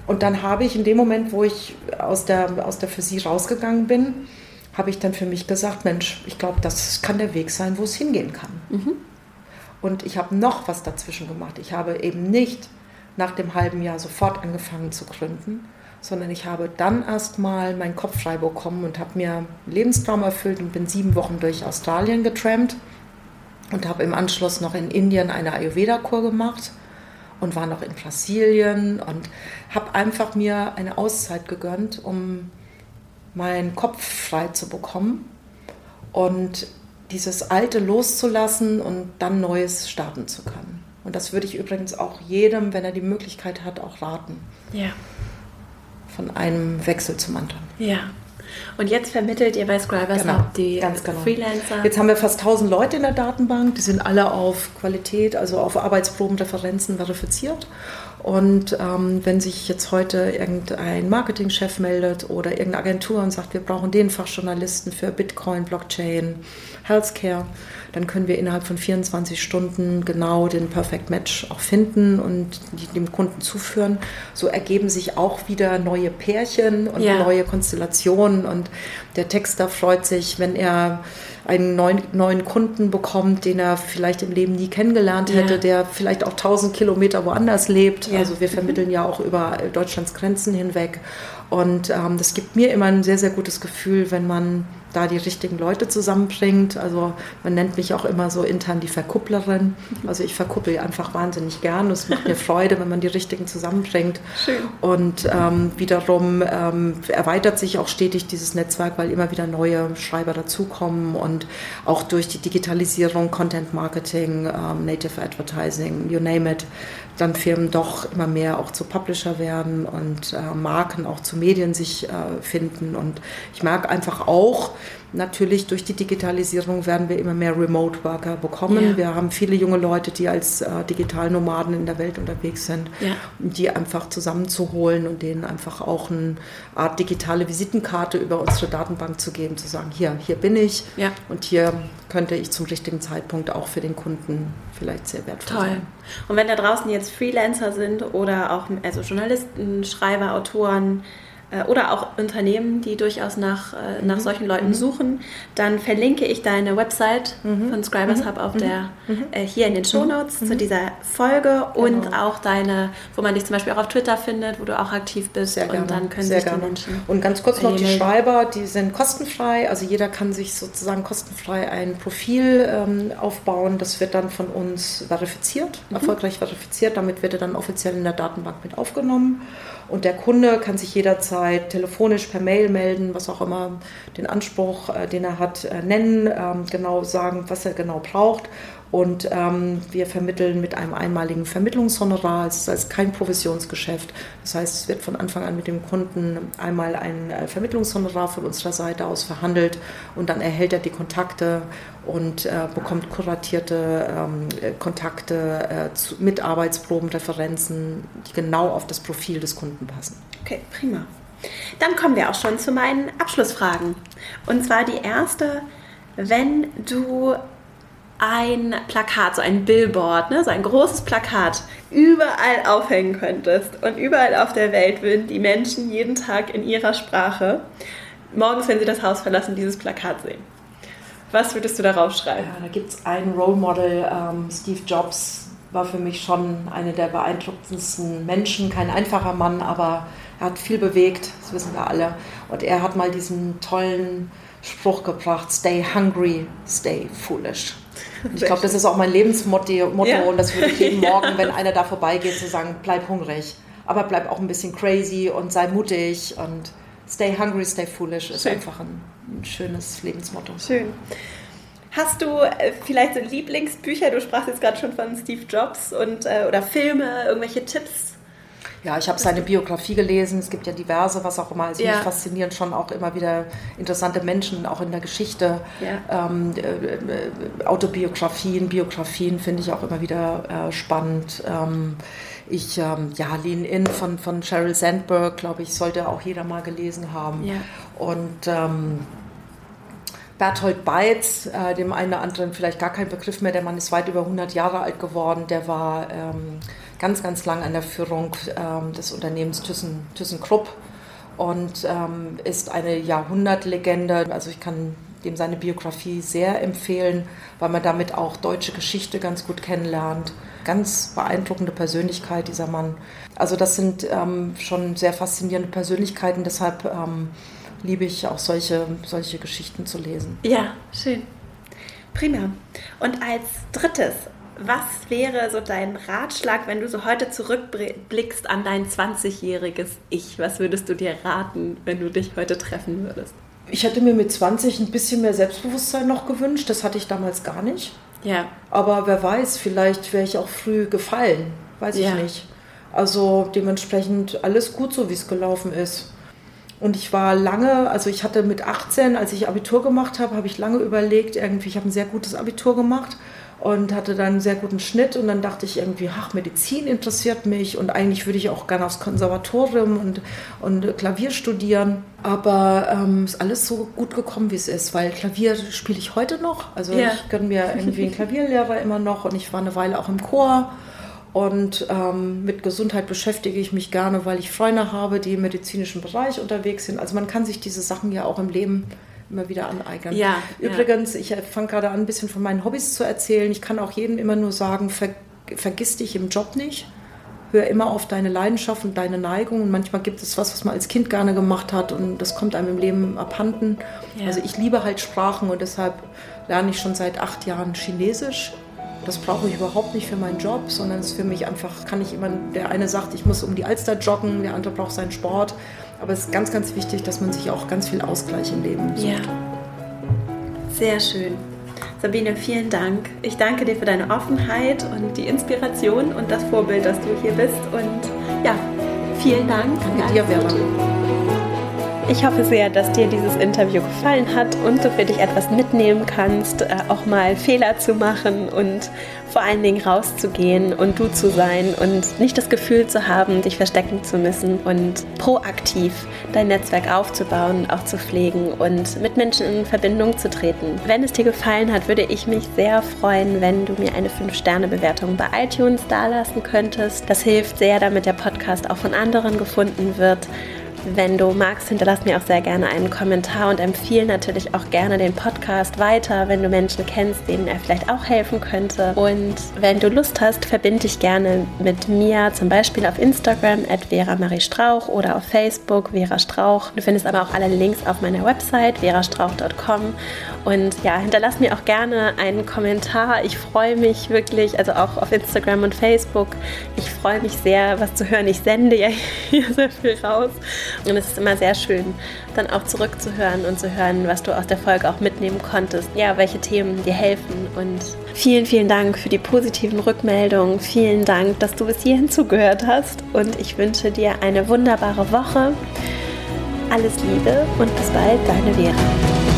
Und dann habe ich in dem Moment, wo ich aus der, aus der Physik rausgegangen bin, habe ich dann für mich gesagt, Mensch, ich glaube, das kann der Weg sein, wo es hingehen kann. Mhm. Und ich habe noch was dazwischen gemacht. Ich habe eben nicht nach dem halben Jahr sofort angefangen zu gründen, sondern ich habe dann erst mal meinen Kopf frei bekommen und habe mir einen Lebenstraum erfüllt und bin sieben Wochen durch Australien getrampt und habe im Anschluss noch in Indien eine Ayurveda-Kur gemacht und war noch in Brasilien und habe einfach mir eine Auszeit gegönnt, um meinen Kopf frei zu bekommen und dieses Alte loszulassen und dann Neues starten zu können. Und das würde ich übrigens auch jedem, wenn er die Möglichkeit hat, auch raten. Ja. Von einem Wechsel zum anderen. Ja. Und jetzt vermittelt ihr bei Scribers genau, Hub die genau. Freelancer. Jetzt haben wir fast 1000 Leute in der Datenbank. Die sind alle auf Qualität, also auf Arbeitsprobenreferenzen verifiziert. Und ähm, wenn sich jetzt heute irgendein Marketingchef meldet oder irgendeine Agentur und sagt, wir brauchen den Fachjournalisten für Bitcoin, Blockchain, Healthcare, dann können wir innerhalb von 24 Stunden genau den Perfect Match auch finden und dem Kunden zuführen. So ergeben sich auch wieder neue Pärchen und ja. neue Konstellationen und der Texter freut sich, wenn er einen neuen, neuen Kunden bekommt, den er vielleicht im Leben nie kennengelernt hätte, ja. der vielleicht auch 1000 Kilometer woanders lebt. Ja. Also wir vermitteln ja auch über Deutschlands Grenzen hinweg. Und ähm, das gibt mir immer ein sehr, sehr gutes Gefühl, wenn man da die richtigen Leute zusammenbringt. Also man nennt mich auch immer so intern die Verkupplerin. Also ich verkuppel einfach wahnsinnig gern. Es macht mir Freude, wenn man die richtigen zusammenbringt. Schön. Und ähm, wiederum ähm, erweitert sich auch stetig dieses Netzwerk, weil immer wieder neue Schreiber dazukommen und auch durch die Digitalisierung, Content Marketing, ähm, Native Advertising, you name it, dann Firmen doch immer mehr auch zu Publisher werden und äh, Marken auch zu Medien sich äh, finden. Und ich merke einfach auch, Natürlich durch die Digitalisierung werden wir immer mehr Remote Worker bekommen. Ja. Wir haben viele junge Leute, die als äh, Digitalnomaden in der Welt unterwegs sind, ja. die einfach zusammenzuholen und denen einfach auch eine Art digitale Visitenkarte über unsere Datenbank zu geben, zu sagen, hier, hier bin ich ja. und hier könnte ich zum richtigen Zeitpunkt auch für den Kunden vielleicht sehr wertvoll Toll. sein. Und wenn da draußen jetzt Freelancer sind oder auch also Journalisten, Schreiber, Autoren, oder auch Unternehmen, die durchaus nach, äh, nach mhm. solchen Leuten mhm. suchen, dann verlinke ich deine Website mhm. von Scribers mhm. Hub auf der, mhm. Mhm. äh, hier in den Show Notes zu dieser Folge genau. und auch deine, wo man dich zum Beispiel auch auf Twitter findet, wo du auch aktiv bist Sehr und dann können Sehr sich gerne. die Menschen. Und ganz kurz noch die Schreiber, die sind kostenfrei, also jeder kann sich sozusagen kostenfrei ein Profil ähm, aufbauen, das wird dann von uns verifiziert, erfolgreich verifiziert, damit wird er dann offiziell in der Datenbank mit aufgenommen und der Kunde kann sich jederzeit telefonisch per Mail melden, was auch immer den Anspruch, äh, den er hat, äh, nennen, ähm, genau sagen, was er genau braucht. Und ähm, wir vermitteln mit einem einmaligen Vermittlungshonorar. Es ist also kein Provisionsgeschäft. Das heißt, es wird von Anfang an mit dem Kunden einmal ein äh, Vermittlungshonorar von unserer Seite aus verhandelt und dann erhält er die Kontakte und äh, bekommt kuratierte ähm, Kontakte äh, zu, mit Arbeitsproben, Referenzen, die genau auf das Profil des Kunden passen. Okay, prima. Dann kommen wir auch schon zu meinen Abschlussfragen. Und zwar die erste, wenn du ein Plakat, so ein Billboard, ne, so ein großes Plakat überall aufhängen könntest und überall auf der Welt würden die Menschen jeden Tag in ihrer Sprache morgens, wenn sie das Haus verlassen, dieses Plakat sehen. Was würdest du darauf schreiben? Ja, da gibt es ein Role Model, ähm, Steve Jobs war für mich schon eine der beeindruckendsten Menschen, kein einfacher Mann, aber er hat viel bewegt, das wissen wir alle. Und er hat mal diesen tollen Spruch gebracht, stay hungry, stay foolish. Und ich glaube, das ist auch mein Lebensmotto ja. und das würde ich jeden Morgen, wenn einer da vorbeigeht, zu sagen, bleib hungrig, aber bleib auch ein bisschen crazy und sei mutig und stay hungry, stay foolish ist Schön. einfach ein, ein schönes Lebensmotto. Schön. Hast du äh, vielleicht so Lieblingsbücher? Du sprachst jetzt gerade schon von Steve Jobs und äh, oder Filme, irgendwelche Tipps ja, ich habe seine Biografie gelesen. Es gibt ja diverse, was auch immer. Also ja. mich faszinieren schon auch immer wieder interessante Menschen, auch in der Geschichte. Ja. Ähm, äh, Autobiografien, Biografien finde ich auch immer wieder äh, spannend. Ähm, ich, ähm, ja, Lean In von, von Sheryl Sandberg, glaube ich, sollte auch jeder mal gelesen haben. Ja. Und ähm, Berthold Beitz, äh, dem einen oder anderen vielleicht gar kein Begriff mehr, der Mann ist weit über 100 Jahre alt geworden, der war ähm, ganz, ganz lang an der Führung ähm, des Unternehmens Thyssen, ThyssenKrupp und ähm, ist eine Jahrhundertlegende. Also ich kann dem seine Biografie sehr empfehlen, weil man damit auch deutsche Geschichte ganz gut kennenlernt. Ganz beeindruckende Persönlichkeit, dieser Mann. Also das sind ähm, schon sehr faszinierende Persönlichkeiten, deshalb ähm, liebe ich auch solche, solche Geschichten zu lesen. Ja, schön. Prima. Und als drittes, was wäre so dein Ratschlag, wenn du so heute zurückblickst an dein 20-jähriges Ich? Was würdest du dir raten, wenn du dich heute treffen würdest? Ich hätte mir mit 20 ein bisschen mehr Selbstbewusstsein noch gewünscht. Das hatte ich damals gar nicht. Ja. Aber wer weiß, vielleicht wäre ich auch früh gefallen. Weiß ja. ich nicht. Also dementsprechend alles gut so, wie es gelaufen ist. Und ich war lange, also ich hatte mit 18, als ich Abitur gemacht habe, habe ich lange überlegt, irgendwie, ich habe ein sehr gutes Abitur gemacht und hatte dann einen sehr guten Schnitt und dann dachte ich irgendwie, ach, Medizin interessiert mich und eigentlich würde ich auch gerne aufs Konservatorium und, und Klavier studieren. Aber ähm, ist alles so gut gekommen, wie es ist, weil Klavier spiele ich heute noch. Also ja. ich gönne mir irgendwie einen Klavierlehrer immer noch und ich war eine Weile auch im Chor. Und ähm, mit Gesundheit beschäftige ich mich gerne, weil ich Freunde habe, die im medizinischen Bereich unterwegs sind. Also man kann sich diese Sachen ja auch im Leben immer wieder aneignen. Ja, Übrigens, ja. ich fange gerade an, ein bisschen von meinen Hobbys zu erzählen. Ich kann auch jedem immer nur sagen, ver vergiss dich im Job nicht. Hör immer auf deine Leidenschaft und deine Neigung. Und manchmal gibt es was, was man als Kind gerne gemacht hat und das kommt einem im Leben abhanden. Ja. Also ich liebe halt Sprachen und deshalb lerne ich schon seit acht Jahren Chinesisch. Das brauche ich überhaupt nicht für meinen Job, sondern es ist für mich einfach, kann ich immer, der eine sagt, ich muss um die Alster joggen, der andere braucht seinen Sport. Aber es ist ganz, ganz wichtig, dass man sich auch ganz viel Ausgleich im Leben sucht. Ja. Sehr schön. Sabine, vielen Dank. Ich danke dir für deine Offenheit und die Inspiration und das Vorbild, dass du hier bist. Und ja, vielen Dank. Danke dir, Vera. Ich hoffe sehr, dass dir dieses Interview gefallen hat und du für dich etwas mitnehmen kannst, äh, auch mal Fehler zu machen und vor allen Dingen rauszugehen und du zu sein und nicht das Gefühl zu haben, dich verstecken zu müssen und proaktiv dein Netzwerk aufzubauen, auch zu pflegen und mit Menschen in Verbindung zu treten. Wenn es dir gefallen hat, würde ich mich sehr freuen, wenn du mir eine 5-Sterne-Bewertung bei iTunes dalassen könntest. Das hilft sehr, damit der Podcast auch von anderen gefunden wird. Wenn du magst, hinterlass mir auch sehr gerne einen Kommentar und empfehle natürlich auch gerne den Podcast weiter, wenn du Menschen kennst, denen er vielleicht auch helfen könnte. Und wenn du Lust hast, verbinde dich gerne mit mir, zum Beispiel auf Instagram at Vera Marie Strauch oder auf Facebook Vera Strauch. Du findest aber auch alle Links auf meiner Website verastrauch.com Und ja, hinterlass mir auch gerne einen Kommentar. Ich freue mich wirklich, also auch auf Instagram und Facebook. Ich freue mich sehr, was zu hören. Ich sende ja hier sehr viel raus. Und es ist immer sehr schön, dann auch zurückzuhören und zu hören, was du aus der Folge auch mitnehmen konntest. Ja, welche Themen dir helfen. Und vielen, vielen Dank für die positiven Rückmeldungen. Vielen Dank, dass du bis hierhin zugehört hast. Und ich wünsche dir eine wunderbare Woche. Alles Liebe und bis bald, deine Vera.